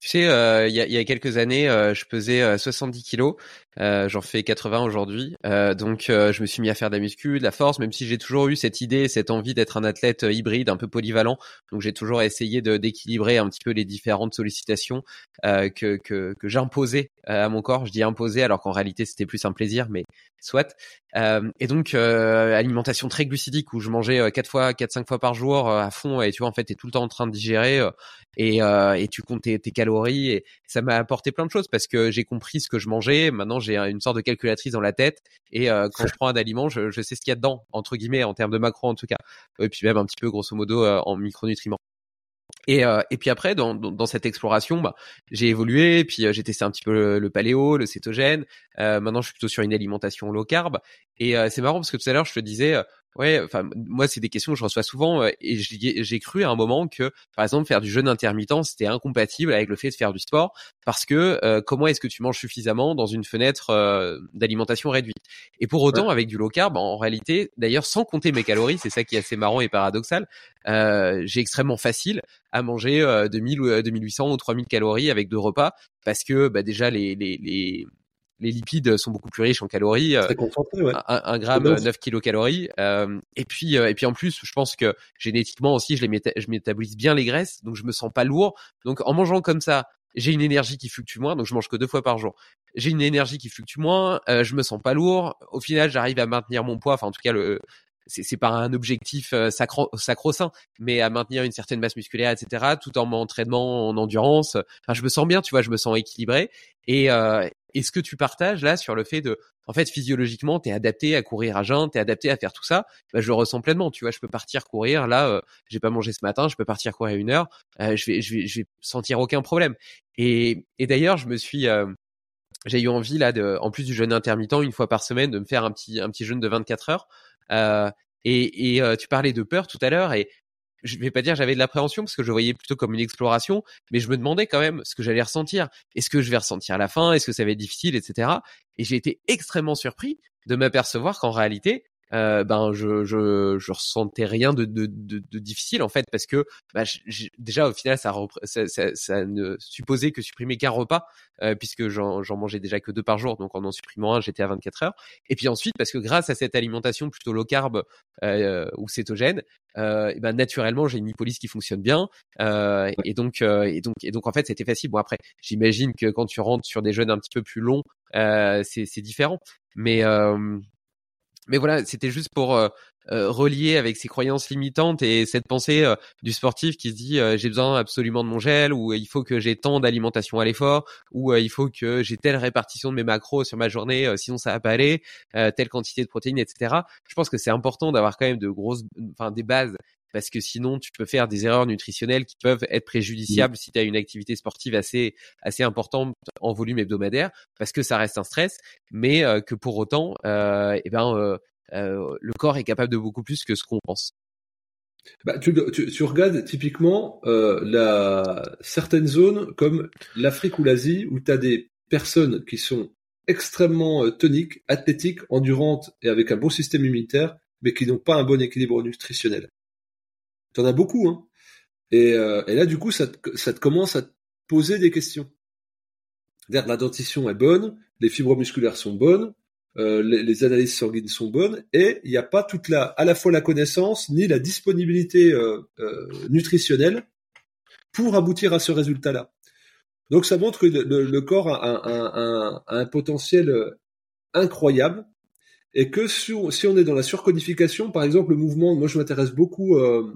Tu sais, euh, il y, a, quelques années, euh, je pesais 70 kilos. J'en fais 80 aujourd'hui. donc, je me suis mis à faire de la muscu, de la force, même si j'ai toujours eu cette idée, cette envie d'être un athlète hybride, un peu polyvalent. Donc, j'ai toujours essayé d'équilibrer un petit peu les différentes sollicitations que, que, que j'imposais à mon corps. Je dis imposer alors qu'en réalité, c'était plus un plaisir, mais soit. Et donc, alimentation très glucidique où je mangeais quatre fois, quatre cinq fois par jour à fond. Et tu vois, en fait, t'es tout le temps en train de digérer et, et tu comptes tes, tes et ça m'a apporté plein de choses parce que j'ai compris ce que je mangeais. Maintenant, j'ai une sorte de calculatrice dans la tête et euh, quand je prends un aliment, je, sais ce qu'il y a dedans entre guillemets en termes de macro en tout cas. Et puis même un petit peu grosso modo euh, en micronutriments. Et, euh, et puis après, dans, dans, cette exploration, bah, j'ai évolué, puis j'ai testé un petit peu le, paléo, le cétogène. maintenant, je suis plutôt sur une alimentation low carb. Et c'est marrant parce que tout à l'heure, je te disais, Ouais, enfin moi c'est des questions que je reçois souvent euh, et j'ai cru à un moment que par exemple faire du jeûne intermittent c'était incompatible avec le fait de faire du sport parce que euh, comment est-ce que tu manges suffisamment dans une fenêtre euh, d'alimentation réduite? Et pour autant avec du low carb en réalité d'ailleurs sans compter mes calories, c'est ça qui est assez marrant et paradoxal, j'ai extrêmement facile à manger 2000 ou 2800 ou 3000 calories avec deux repas parce que bah, déjà les, les, les les lipides sont beaucoup plus riches en calories. Euh, ouais. un, gramme, 9 kilocalories. Euh, et puis, euh, et puis en plus, je pense que génétiquement aussi, je, les je métabolise bien les graisses, donc je me sens pas lourd. Donc en mangeant comme ça, j'ai une énergie qui fluctue moins, donc je mange que deux fois par jour. J'ai une énergie qui fluctue moins, euh, je me sens pas lourd. Au final, j'arrive à maintenir mon poids, enfin en tout cas le c'est pas un objectif euh, sacro sacro-saint, mais à maintenir une certaine masse musculaire, etc., tout en m'entraînement en endurance. Enfin, je me sens bien, tu vois, je me sens équilibré. Et, euh, est ce que tu partages là sur le fait de, en fait, physiologiquement, t'es adapté à courir à jeun, t'es adapté à faire tout ça. Bah, je le ressens pleinement. Tu vois, je peux partir courir. Là, euh, j'ai pas mangé ce matin, je peux partir courir une heure. Euh, je vais, je vais, je vais sentir aucun problème. Et, et d'ailleurs, je me suis, euh, j'ai eu envie là, de, en plus du jeûne intermittent, une fois par semaine, de me faire un petit, un petit jeûne de 24 heures. Euh, et, et tu parlais de peur tout à l'heure, et je vais pas dire j'avais de l'appréhension parce que je voyais plutôt comme une exploration, mais je me demandais quand même ce que j'allais ressentir. Est-ce que je vais ressentir à la fin Est-ce que ça va être difficile, etc. Et j'ai été extrêmement surpris de m'apercevoir qu'en réalité, euh, ben je, je je ressentais rien de, de, de, de difficile en fait parce que bah, déjà au final ça, ça, ça, ça, ne supposait que supprimer qu'un repas euh, puisque j'en mangeais déjà que deux par jour donc en en supprimant un j'étais à 24 heures. Et puis ensuite parce que grâce à cette alimentation plutôt low carb euh, ou cétogène euh, et ben naturellement j'ai une lipolyse qui fonctionne bien euh, et donc euh, et donc et donc en fait c'était facile. Bon après j'imagine que quand tu rentres sur des jeûnes un petit peu plus longs euh, c'est différent. Mais mais voilà, c'était juste pour euh, euh, relier avec ces croyances limitantes et cette pensée euh, du sportif qui se dit j'ai besoin absolument de mon gel ou il faut que j'ai tant d'alimentation à l'effort ou il faut que j'ai telle répartition de mes macros sur ma journée sinon ça va pas aller telle quantité de protéines etc. Je pense que c'est important d'avoir quand même de grosses enfin des bases parce que sinon tu peux faire des erreurs nutritionnelles qui peuvent être préjudiciables si tu as une activité sportive assez assez importante en volume hebdomadaire parce que ça reste un stress mais euh, que pour autant euh, eh ben euh, euh, le corps est capable de beaucoup plus que ce qu'on pense. Bah, tu, tu, tu, regardes typiquement euh, la, certaines zones comme l'Afrique ou l'Asie où tu as des personnes qui sont extrêmement toniques, athlétiques, endurantes et avec un bon système immunitaire, mais qui n'ont pas un bon équilibre nutritionnel. T'en as beaucoup, hein. Et, euh, et, là, du coup, ça te, ça te commence à te poser des questions. la dentition est bonne, les fibres musculaires sont bonnes, euh, les, les, analyses sanguines sont bonnes, et il n'y a pas toute la, à la fois la connaissance ni la disponibilité euh, euh nutritionnelle pour aboutir à ce résultat-là. Donc, ça montre que le, le corps a un, un, potentiel euh, incroyable et que si on, si on est dans la surcodification, par exemple, le mouvement, moi je m'intéresse beaucoup euh,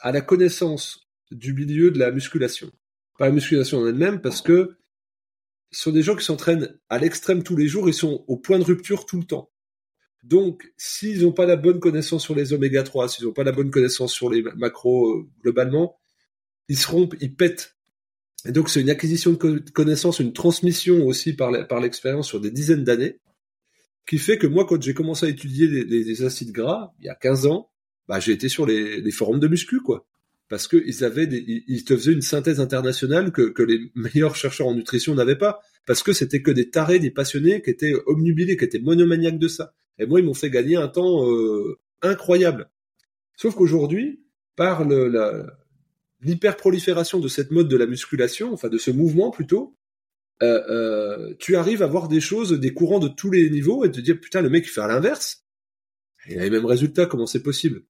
à la connaissance du milieu de la musculation. Pas la musculation en elle-même, parce que ce sont des gens qui s'entraînent à l'extrême tous les jours, ils sont au point de rupture tout le temps. Donc, s'ils n'ont pas la bonne connaissance sur les oméga 3, s'ils n'ont pas la bonne connaissance sur les macros euh, globalement, ils se rompent, ils pètent. Et donc, c'est une acquisition de connaissances, une transmission aussi par l'expérience sur des dizaines d'années, qui fait que moi, quand j'ai commencé à étudier les, acides gras, il y a 15 ans, bah, j'ai été sur les, les, forums de muscu, quoi. Parce qu'ils avaient des, ils te faisaient une synthèse internationale que, que les meilleurs chercheurs en nutrition n'avaient pas. Parce que c'était que des tarés, des passionnés qui étaient omnubilés, qui étaient monomaniaques de ça. Et moi, ils m'ont fait gagner un temps euh, incroyable. Sauf qu'aujourd'hui, par l'hyperprolifération de cette mode de la musculation, enfin de ce mouvement plutôt, euh, euh, tu arrives à voir des choses, des courants de tous les niveaux et te dire putain le mec il fait à l'inverse, il a les mêmes résultats, comment c'est possible?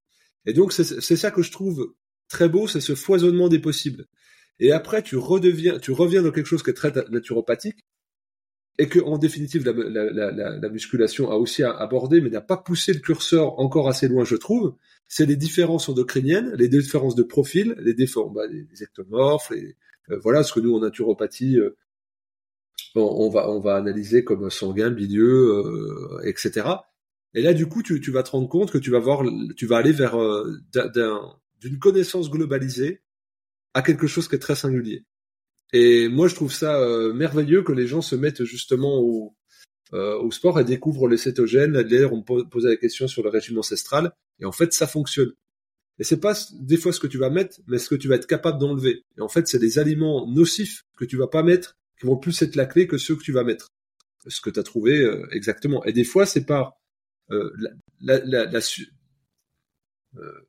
Et donc c'est ça que je trouve très beau, c'est ce foisonnement des possibles. Et après tu redeviens, tu reviens dans quelque chose qui est très naturopathique et que en définitive la, la, la, la musculation a aussi abordé, mais n'a pas poussé le curseur encore assez loin, je trouve. C'est les différences endocriniennes, les différences de profil, les différences, bah, les, ectomorphes, les, euh, voilà ce que nous en naturopathie euh, on, va on va analyser comme sanguin, bilieux, euh, etc. Et là, du coup, tu, tu vas te rendre compte que tu vas voir, tu vas aller vers euh, d'une connaissance globalisée à quelque chose qui est très singulier. Et moi, je trouve ça euh, merveilleux que les gens se mettent justement au, au sport et découvrent les cétogènes. D'ailleurs, on me posait la question sur le régime ancestral, et en fait, ça fonctionne. Et c'est pas des fois ce que tu vas mettre, mais ce que tu vas être capable d'enlever. Et en fait, c'est des aliments nocifs que tu vas pas mettre qui vont plus être la clé que ceux que tu vas mettre. Ce que tu as trouvé euh, exactement. Et des fois, c'est par euh, la, euh,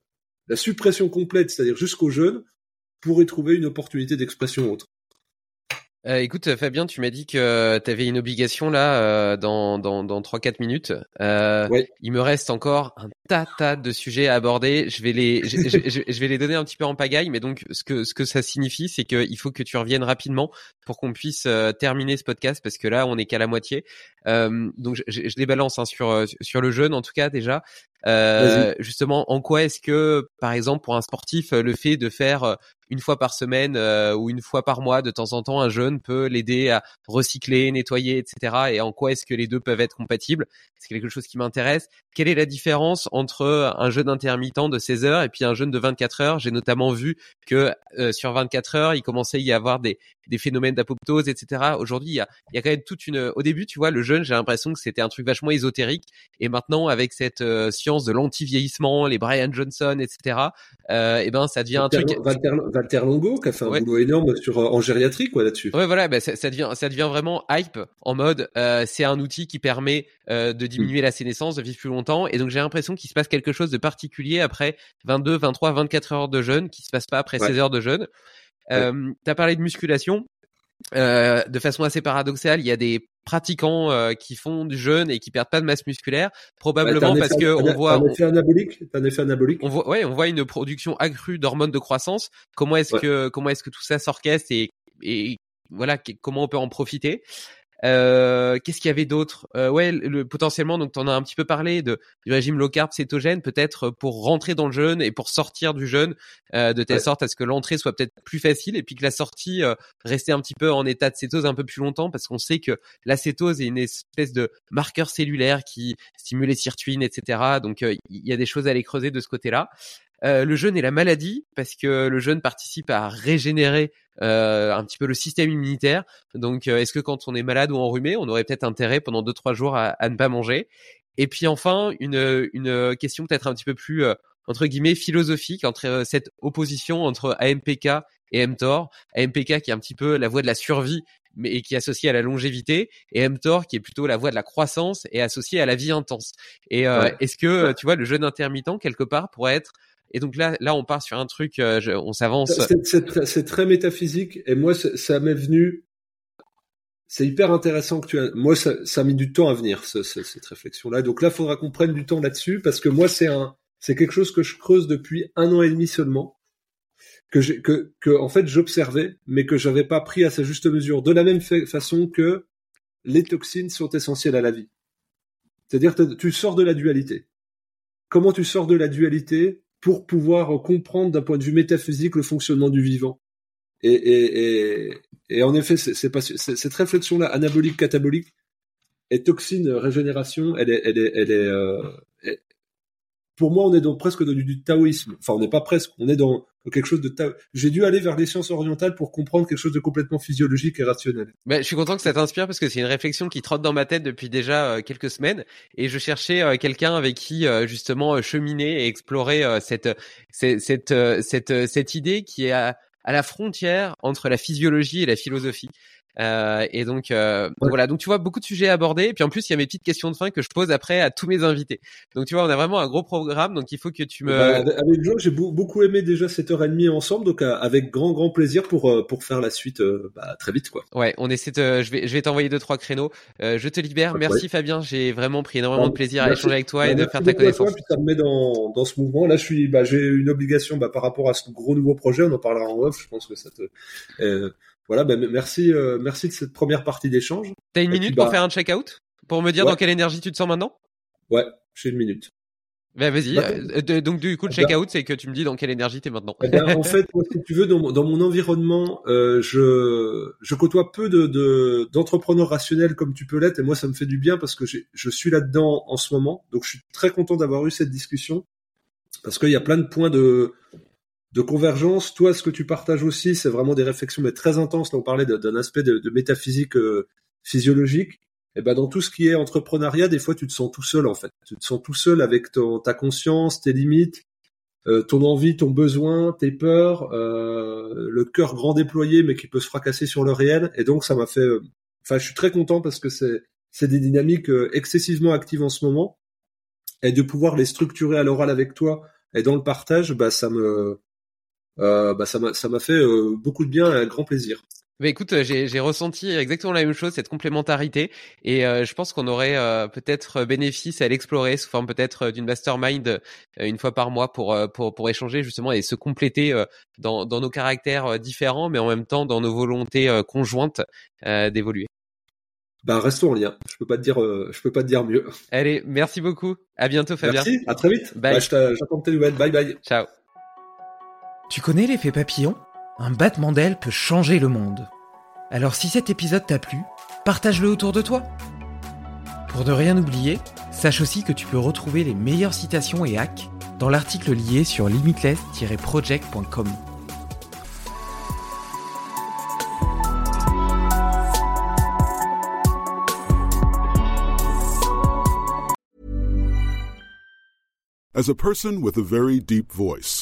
la, suppression complète, c'est-à-dire jusqu'au jeûne, pour y trouver une opportunité d'expression autre. Euh, écoute Fabien, tu m'as dit que tu avais une obligation là euh, dans dans dans trois quatre minutes. Euh, Il me reste encore un tas tas de sujets à aborder. Je vais les je, je, vais les donner un petit peu en pagaille, mais donc ce que ce que ça signifie, c'est qu'il faut que tu reviennes rapidement pour qu'on puisse euh, terminer ce podcast parce que là on est qu'à la moitié. Euh, donc je, je, les balance hein, sur sur le jeûne en tout cas déjà. Euh, justement, en quoi est-ce que, par exemple, pour un sportif, le fait de faire une fois par semaine euh, ou une fois par mois de temps en temps un jeûne peut l'aider à recycler, nettoyer, etc. Et en quoi est-ce que les deux peuvent être compatibles? C'est quelque chose qui m'intéresse. Quelle est la différence entre un jeûne intermittent de 16 heures et puis un jeûne de 24 heures? J'ai notamment vu que euh, sur 24 heures, il commençait à y avoir des, des phénomènes d'apoptose, etc. Aujourd'hui, il y a, y a quand même toute une. Au début, tu vois, le jeûne, j'ai l'impression que c'était un truc vachement ésotérique. Et maintenant, avec cette euh, science de l'anti-vieillissement, les Brian Johnson, etc. Euh, et ben, ça devient un truc. Walter Longo qui a fait un boulot énorme sur en gériatrie quoi là-dessus. Ouais voilà, bah, ça, ça, devient ça devient vraiment hype en mode euh, c'est un outil qui permet euh, de diminuer mm. la sénescence, de vivre plus longtemps et donc j'ai l'impression qu'il se passe quelque chose de particulier après 22, 23, 24 heures de jeûne qui se passe pas après 16 heures de jeûne. Euh, tu as parlé de musculation. Euh, de façon assez paradoxale, il y a des pratiquants euh, qui font du jeûne et qui perdent pas de masse musculaire, probablement parce que on voit un effet anabolique, un effet anabolique. On voit, ouais, on voit une production accrue d'hormones de croissance. Comment est-ce que comment est-ce que tout ça s'orchestre et, et voilà comment on peut en profiter? Euh, Qu'est-ce qu'il y avait d'autre? Euh, Ouais, le, potentiellement, donc tu en as un petit peu parlé de, du régime low carb cétogène, peut-être pour rentrer dans le jeûne et pour sortir du jeûne, euh, de telle sorte à ce que l'entrée soit peut-être plus facile et puis que la sortie euh, restait un petit peu en état de cétose un peu plus longtemps parce qu'on sait que la cétose est une espèce de marqueur cellulaire qui stimule les sirtuines, etc. Donc euh, il y a des choses à aller creuser de ce côté-là. Euh, le jeûne et la maladie, parce que le jeûne participe à régénérer euh, un petit peu le système immunitaire. Donc, euh, est-ce que quand on est malade ou enrhumé, on aurait peut-être intérêt pendant deux trois jours à, ne pas manger? Et puis enfin, une, une question peut-être un petit peu plus entre guillemets philosophique entre cette opposition entre AMPK et mTOR. AMPK qui est un petit peu la voie de la survie mais qui est associée à la longévité et mTOR qui est plutôt la voie de la croissance et associée à la vie intense. Et est-ce que tu vois le jeûne intermittent quelque part pourrait être et donc là, là, on part sur un truc, euh, on s'avance. C'est très métaphysique. Et moi, ça m'est venu. C'est hyper intéressant que tu as. Moi, ça, ça a mis du temps à venir cette réflexion-là. Donc là, il faudra qu'on prenne du temps là-dessus parce que moi, c'est un, c'est quelque chose que je creuse depuis un an et demi seulement, que que en fait, j'observais, mais que j'avais pas pris à sa juste mesure. De la même façon que les toxines sont essentielles à la vie. C'est-à-dire, tu sors de la dualité. Comment tu sors de la dualité pour pouvoir comprendre d'un point de vue métaphysique le fonctionnement du vivant. Et, en effet, c'est, pas, cette réflexion-là, anabolique, catabolique, et toxine, régénération, elle est, elle est, elle est, euh, pour moi, on est donc presque dans du, taoïsme. Enfin, on n'est pas presque, on est dans quelque chose de taoïsme. J'ai dû aller vers les sciences orientales pour comprendre quelque chose de complètement physiologique et rationnel. Ben, je suis content que ça t'inspire parce que c'est une réflexion qui trotte dans ma tête depuis déjà euh, quelques semaines et je cherchais euh, quelqu'un avec qui euh, justement cheminer et explorer cette cette cette, cette idée qui est à la frontière entre la physiologie et la philosophie. Euh, et donc, euh, voilà, donc tu vois beaucoup de sujets abordés. Et puis en plus, il y a mes petites questions de fin que je pose après à tous mes invités. Donc tu vois, on a vraiment un gros programme. Donc il faut que tu me. Bah, avec Joe, j'ai beaucoup aimé déjà cette heure et demie ensemble. Donc euh, avec grand grand plaisir pour euh, pour faire la suite bah, très vite quoi. Ouais, on essaie de. Je vais je vais t'envoyer deux trois créneaux. je te libère. Merci Fabien. J'ai vraiment pris énormément de plaisir à échanger avec toi et de faire ta connaissance. Toi, puis ça me met dans dans ce mouvement. Là, je suis bah j'ai une obligation bah, par rapport à ce gros nouveau projet. On en parlera en off. Je pense que ça te voilà, ben, merci, euh, merci de cette première partie d'échange. T'as une minute pour bah, faire un check-out? Pour me dire dans quelle énergie tu te sens maintenant? Ouais, j'ai une minute. Ben vas-y. Euh, donc du coup, le eh check-out, c'est que tu me dis dans quelle énergie t'es maintenant. Eh en fait, si tu veux, dans, mon environnement, euh, je, je côtoie peu de d'entrepreneurs rationnels comme tu peux l'être, et moi, ça me fait du bien parce que je suis là-dedans en ce moment. Donc, je suis très content d'avoir eu cette discussion parce qu'il y a plein de points de de convergence. Toi, ce que tu partages aussi, c'est vraiment des réflexions mais très intenses. Là, on parlait d'un aspect de, métaphysique euh, physiologique. Et ben dans tout ce qui est entrepreneuriat, des fois, tu te sens tout seul en fait. Tu te sens tout seul avec ton, ta conscience, tes limites, euh, ton envie, ton besoin, tes peurs, euh, le cœur grand déployé mais qui peut se fracasser sur le réel. Et donc, ça m'a fait. Enfin, je suis très content parce que c'est c'est des dynamiques excessivement actives en ce moment. Et de pouvoir les structurer à l'oral avec toi et dans le partage, bah ça me euh, bah ça m'a fait euh, beaucoup de bien et un grand plaisir. Bah écoute, j'ai ressenti exactement la même chose, cette complémentarité, et euh, je pense qu'on aurait peut-être bénéfice à l'explorer sous forme peut-être d'une mastermind une fois par mois pour pour pour échanger justement et se compléter dans dans nos caractères différents, mais en même temps dans nos volontés conjointes d'évoluer. Bah restons en lien. Je peux pas te dire, je peux pas te dire mieux. Allez, merci beaucoup. À bientôt, Fabien. Merci. À très vite. Bye. Bah, J'attends tes nouvelles. Bye bye. Ciao. Tu connais l'effet papillon? Un battement d'aile peut changer le monde. Alors si cet épisode t'a plu, partage-le autour de toi. Pour ne rien oublier, sache aussi que tu peux retrouver les meilleures citations et hacks dans l'article lié sur limitless-project.com. As a person with a very deep voice,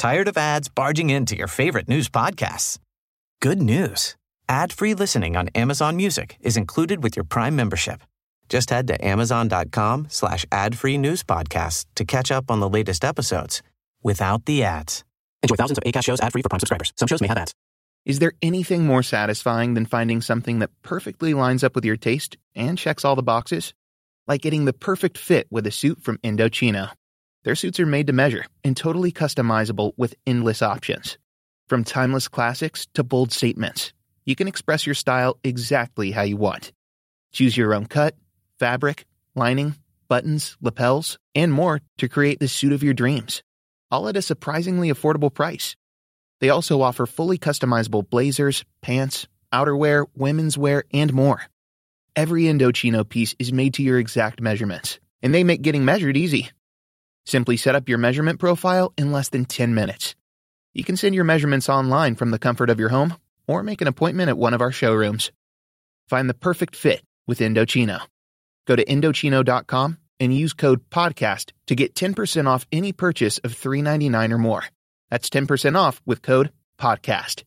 Tired of ads barging into your favorite news podcasts? Good news. Ad-free listening on Amazon Music is included with your Prime membership. Just head to amazon.com slash ad-free news podcasts to catch up on the latest episodes without the ads. Enjoy thousands of ACAST shows ad-free for Prime subscribers. Some shows may have ads. Is there anything more satisfying than finding something that perfectly lines up with your taste and checks all the boxes? Like getting the perfect fit with a suit from Indochino. Their suits are made to measure and totally customizable with endless options. From timeless classics to bold statements, you can express your style exactly how you want. Choose your own cut, fabric, lining, buttons, lapels, and more to create the suit of your dreams, all at a surprisingly affordable price. They also offer fully customizable blazers, pants, outerwear, women's wear, and more. Every Indochino piece is made to your exact measurements, and they make getting measured easy. Simply set up your measurement profile in less than 10 minutes. You can send your measurements online from the comfort of your home or make an appointment at one of our showrooms. Find the perfect fit with Indochino. Go to Indochino.com and use code PODCAST to get 10% off any purchase of $3.99 or more. That's 10% off with code PODCAST.